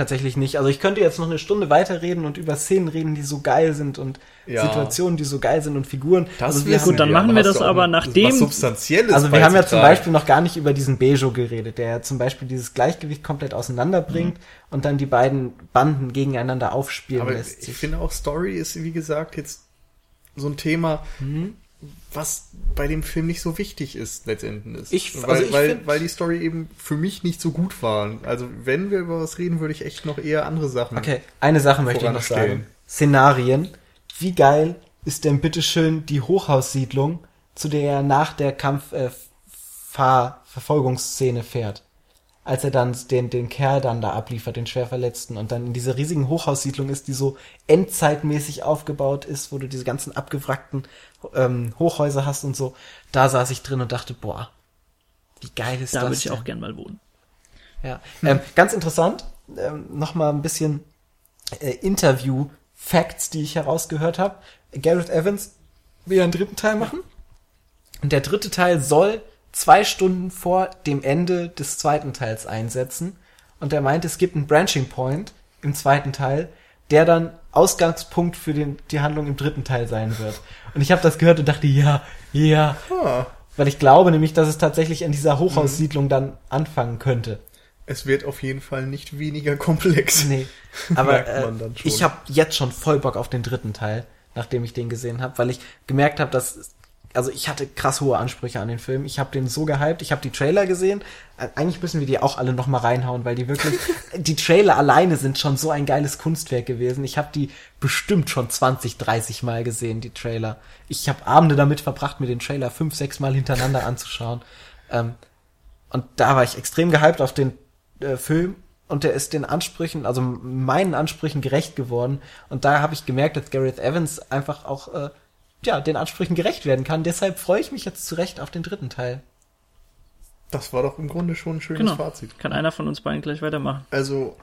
tatsächlich nicht. Also ich könnte jetzt noch eine Stunde weiterreden und über Szenen reden, die so geil sind und Ja. Situationen, die so geil sind und Figuren. also wir Gut, dann wir, machen wir das aber nachdem- Was Substanzielles also wir haben ja zum. Beispiel noch gar nicht über diesen Bejo geredet, der ja zum Beispiel dieses Gleichgewicht komplett auseinanderbringt und dann die beiden Banden gegeneinander aufspielen Aber lässt. ich finde auch Story ist, wie gesagt, jetzt so ein Thema, Mhm. Was bei dem Film nicht so wichtig ist letztendlich. Ich- also weil, ich weil, find- weil die Story eben für mich nicht so gut war. Also wenn wir über was reden, würde ich echt noch eher andere Sachen. Okay, eine Sache möchte ich noch Voranstellen. sagen. Szenarien. Wie geil ist denn bitteschön die Hochhaussiedlung, zu der er nach der Kampf äh, Fahr Verfolgungsszene fährt? Als er dann den, den Kerl dann da abliefert, den Schwerverletzten, und dann in dieser riesigen Hochhaussiedlung ist, die so endzeitmäßig aufgebaut ist, wo du diese ganzen abgewrackten ähm, Hochhäuser hast und so. Da saß ich drin und dachte, boah, wie geil ist Da das? würde ich denn? auch gern mal wohnen. Ja, ähm, ganz interessant, ähm, nochmal ein bisschen äh, Interview-Facts, die ich herausgehört habe. Gareth Evans will ja einen dritten Teil machen. Und der dritte Teil soll zwei Stunden vor dem Ende des zweiten Teils einsetzen. Und er meint, es gibt einen Branching Point im zweiten Teil, der dann Ausgangspunkt für den, die Handlung im dritten Teil sein wird. Und ich habe das gehört und dachte, ja, ja. Ah, Weil ich glaube nämlich, dass es tatsächlich in dieser Hochhaussiedlung dann anfangen könnte. es wird auf jeden Fall nicht weniger komplex. Nee, aber äh, ich habe jetzt schon voll Bock auf den dritten Teil, nachdem ich den gesehen habe, weil ich gemerkt habe, dass also ich hatte krass hohe Ansprüche an den Film. Ich habe den so gehypt, ich habe die Trailer gesehen. Äh, Eigentlich müssen wir die auch alle noch mal reinhauen, weil die wirklich die Trailer alleine sind schon so ein geiles Kunstwerk gewesen. Ich habe die bestimmt schon 20, 30 Mal gesehen, die Trailer. Ich habe Abende damit verbracht, mir den Trailer fünf, sechs Mal hintereinander anzuschauen. Ähm, und da war ich extrem gehypt auf den äh, Film und der ist den Ansprüchen, also meinen Ansprüchen gerecht geworden. Und da habe ich gemerkt, dass Gareth Evans einfach auch äh, ja, den Ansprüchen gerecht werden kann. Deshalb freue ich mich jetzt zu Recht auf den dritten Teil. Das war doch im Grunde schon ein schönes Genau. Fazit. Kann einer von uns beiden gleich weitermachen. Also,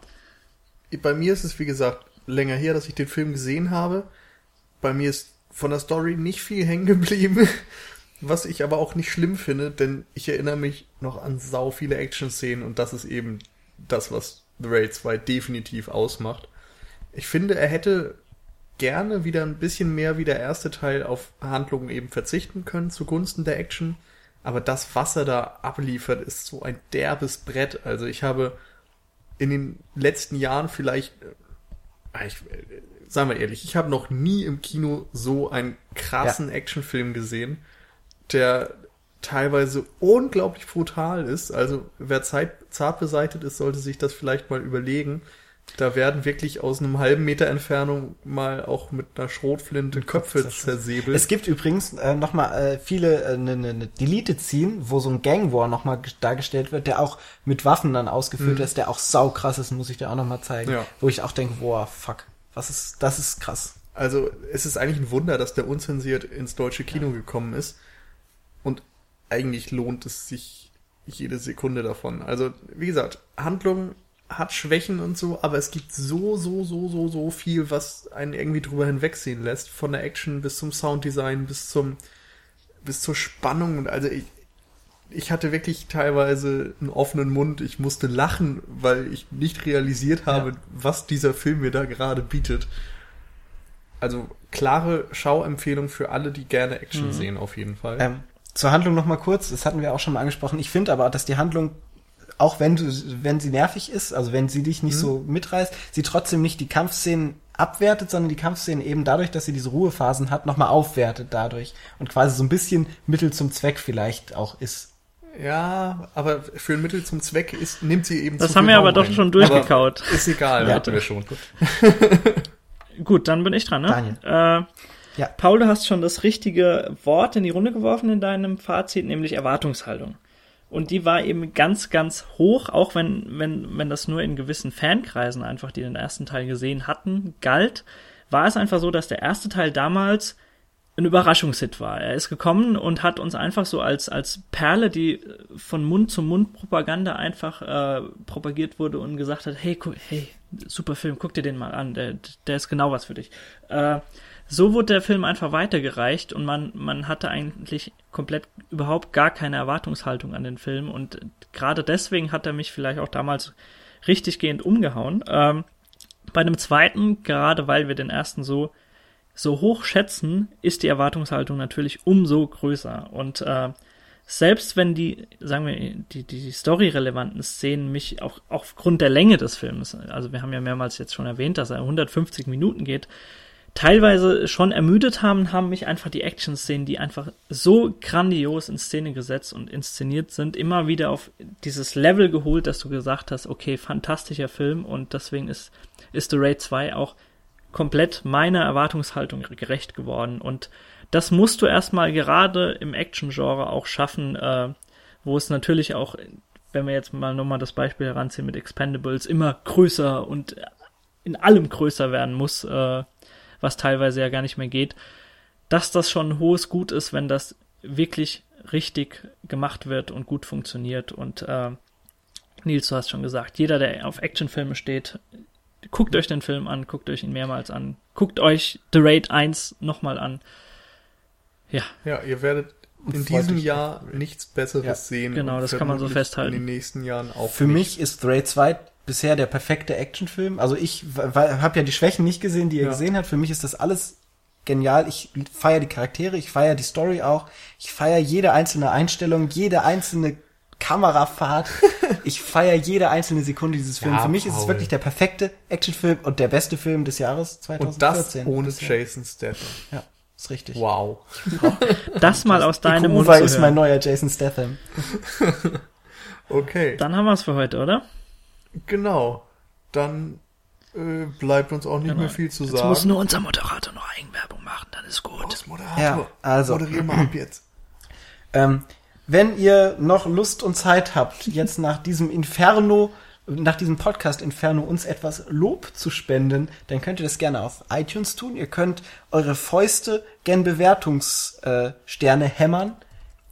bei mir ist es, wie gesagt, länger her, dass ich den Film gesehen habe. Bei mir ist von der Story nicht viel hängen geblieben, was ich aber auch nicht schlimm finde, denn ich erinnere mich noch an sau viele Action-Szenen und das ist eben das, was The Raid 2 definitiv ausmacht. Ich finde, er hätte gerne wieder ein bisschen mehr wie der erste Teil auf Handlungen eben verzichten können zugunsten der Action. Aber das, was er da abliefert, ist so ein derbes Brett. Also ich habe in den letzten Jahren vielleicht, äh, ich, äh, sagen wir ehrlich, ich habe noch nie im Kino so einen krassen Actionfilm gesehen, der teilweise unglaublich brutal ist. Also wer zeit, zart beseitet ist, sollte sich das vielleicht mal überlegen. Da werden wirklich aus einem halben Meter Entfernung mal auch mit einer Schrotflinte Köpfe zersäbelt. Es gibt übrigens äh, nochmal äh, viele äh, ne, ne, ne Delete-Scene, wo so ein Gang War nochmal dargestellt wird, der auch mit Waffen dann ausgeführt ist, der auch sau krass ist, muss ich dir auch nochmal zeigen. Ja. Wo ich auch denke, boah, fuck, was ist, das ist krass. Also es ist eigentlich ein Wunder, dass der unzensiert ins deutsche Kino gekommen ist. Und eigentlich lohnt es sich jede Sekunde davon. Also, wie gesagt, Handlung hat Schwächen und so, aber es gibt so, so, so, so, so viel, was einen irgendwie drüber hinwegsehen lässt. Von der Action bis zum Sounddesign, bis zum, bis zur Spannung. Und also ich, ich hatte wirklich teilweise einen offenen Mund. Ich musste lachen, weil ich nicht realisiert habe, ja. was dieser Film mir da gerade bietet. Also klare Schauempfehlung für alle, die gerne Action mhm. sehen, auf jeden Fall. Ähm, zur Handlung noch mal kurz. Das hatten wir auch schon mal angesprochen. Ich finde aber, dass die Handlung auch wenn du, wenn sie nervig ist, also wenn sie dich nicht mhm. so mitreißt, sie trotzdem nicht die Kampfszenen abwertet, sondern die Kampfszenen eben dadurch, dass sie diese Ruhephasen hat, nochmal aufwertet dadurch und quasi so ein bisschen Mittel zum Zweck vielleicht auch ist. Ja, aber für ein Mittel zum Zweck ist, nimmt sie eben Das haben wir aber doch schon durchgekaut. Aber ist egal, ja, hatten wir schon. Gut. Gut, dann bin ich dran, ne? Daniel. Äh, ja. Paul, du hast schon das richtige Wort in die Runde geworfen in deinem Fazit, nämlich Erwartungshaltung. Und die war eben ganz, ganz hoch, auch wenn, wenn, wenn das nur in gewissen Fankreisen einfach, die den ersten Teil gesehen hatten, galt, war es einfach so, dass der erste Teil damals ein Überraschungshit war. Er ist gekommen und hat uns einfach so als, als Perle, die von Mund zu Mund Propaganda einfach äh, propagiert wurde und gesagt hat, hey, hey, super Film, guck dir den mal an, der, der ist genau was für dich. Äh, so wurde der Film einfach weitergereicht und man, man hatte eigentlich komplett überhaupt gar keine Erwartungshaltung an den Film und gerade deswegen hat er mich vielleicht auch damals richtiggehend umgehauen. Ähm, bei dem zweiten, gerade weil wir den ersten so so hoch schätzen, ist die Erwartungshaltung natürlich umso größer und äh, selbst wenn die, sagen wir, die, die story-relevanten Szenen mich auch, auch aufgrund der Länge des Films, also wir haben ja mehrmals jetzt schon erwähnt, dass er 150 Minuten geht, teilweise schon ermüdet haben, haben mich einfach die Action-Szenen, die einfach so grandios in Szene gesetzt und inszeniert sind, immer wieder auf dieses Level geholt, dass du gesagt hast, okay, fantastischer Film und deswegen ist, ist The Raid 2 auch komplett meiner Erwartungshaltung gerecht geworden. Und das musst du erstmal gerade im Action-Genre auch schaffen, äh, wo es natürlich auch, wenn wir jetzt mal nochmal das Beispiel heranziehen mit Expendables, immer größer und in allem größer werden muss, äh, was teilweise ja gar nicht mehr geht, dass das schon ein hohes Gut ist, wenn das wirklich richtig gemacht wird und gut funktioniert. Und äh, Nils, du hast schon gesagt, jeder, der auf Actionfilme steht, guckt euch den Film an, guckt euch ihn mehrmals an, guckt euch The Raid 1 nochmal an. Ja. Ja, ihr werdet in diesem Jahr nichts Besseres ja, sehen. Genau, das kann man so festhalten. In den nächsten Jahren auch. Für nicht. mich ist The Raid 2 bisher der perfekte Actionfilm. Also ich habe ja die Schwächen nicht gesehen, die ihr ja. gesehen habt. Für mich ist das alles genial. Ich feiere die Charaktere, ich feiere die Story auch. Ich feiere jede einzelne Einstellung, jede einzelne Kamerafahrt. ich feiere jede einzelne Sekunde dieses Films. Ja, Für mich Paul. ist es wirklich der perfekte Actionfilm und der beste Film des Jahres 2014. Und das ohne Jason Statham. Ja, ist richtig. Wow. Das mal aus deinem Mund ist mein neuer Jason Statham. okay. Dann haben wir es für heute, oder? Genau. Dann äh, bleibt uns auch nicht genau. mehr viel zu sagen. Jetzt muss nur unser Moderator noch Eigenwerbung machen, dann ist gut. Aus Moderator. Ja, also. Moderier mal ab jetzt. ähm, wenn ihr noch Lust und Zeit habt, jetzt nach diesem Inferno, nach diesem Podcast Inferno uns etwas Lob zu spenden, dann könnt ihr das gerne auf iTunes tun. Ihr könnt eure Fäuste gern Bewertungssterne äh, hämmern.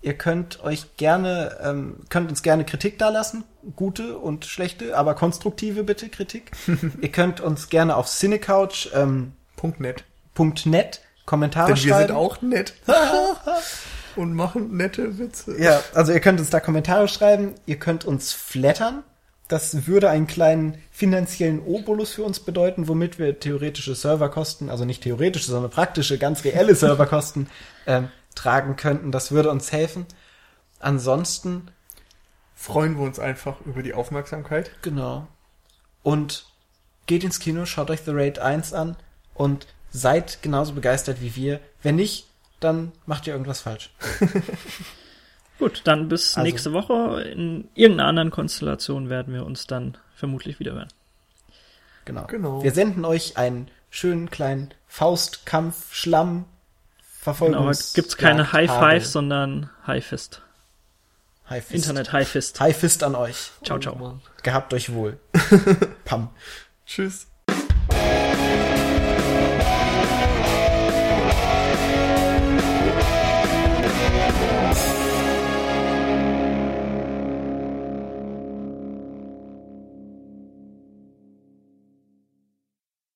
Ihr könnt euch gerne, ähm, könnt uns gerne Kritik dalassen, gute und schlechte, aber konstruktive bitte Kritik. ihr könnt uns gerne auf Cinecouch ähm, .net. .net Kommentare Denn schreiben. wir sind auch nett. und machen nette Witze. Ja, also ihr könnt uns da Kommentare schreiben, ihr könnt uns flattern. Das würde einen kleinen finanziellen Obolus für uns bedeuten, womit wir theoretische Serverkosten, also nicht theoretische, sondern praktische, ganz reelle Serverkosten ähm, tragen könnten. Das würde uns helfen. Ansonsten freuen wir uns einfach über die Aufmerksamkeit. Genau. Und geht ins Kino, schaut euch The Raid 1 an und seid genauso begeistert wie wir. Wenn nicht, dann macht ihr irgendwas falsch. Gut, dann bis also, nächste Woche. In irgendeiner anderen Konstellation werden wir uns dann vermutlich wieder hören. Genau. genau. Wir senden euch einen schönen kleinen Faustkampf, Schlamm, Verfolgungs... Genau, gibt's keine High Five, sondern High Fist. High Fist. Internet High Fist. High Fist an euch. Ciao, ciao. Gehabt euch wohl. Pam. Tschüss.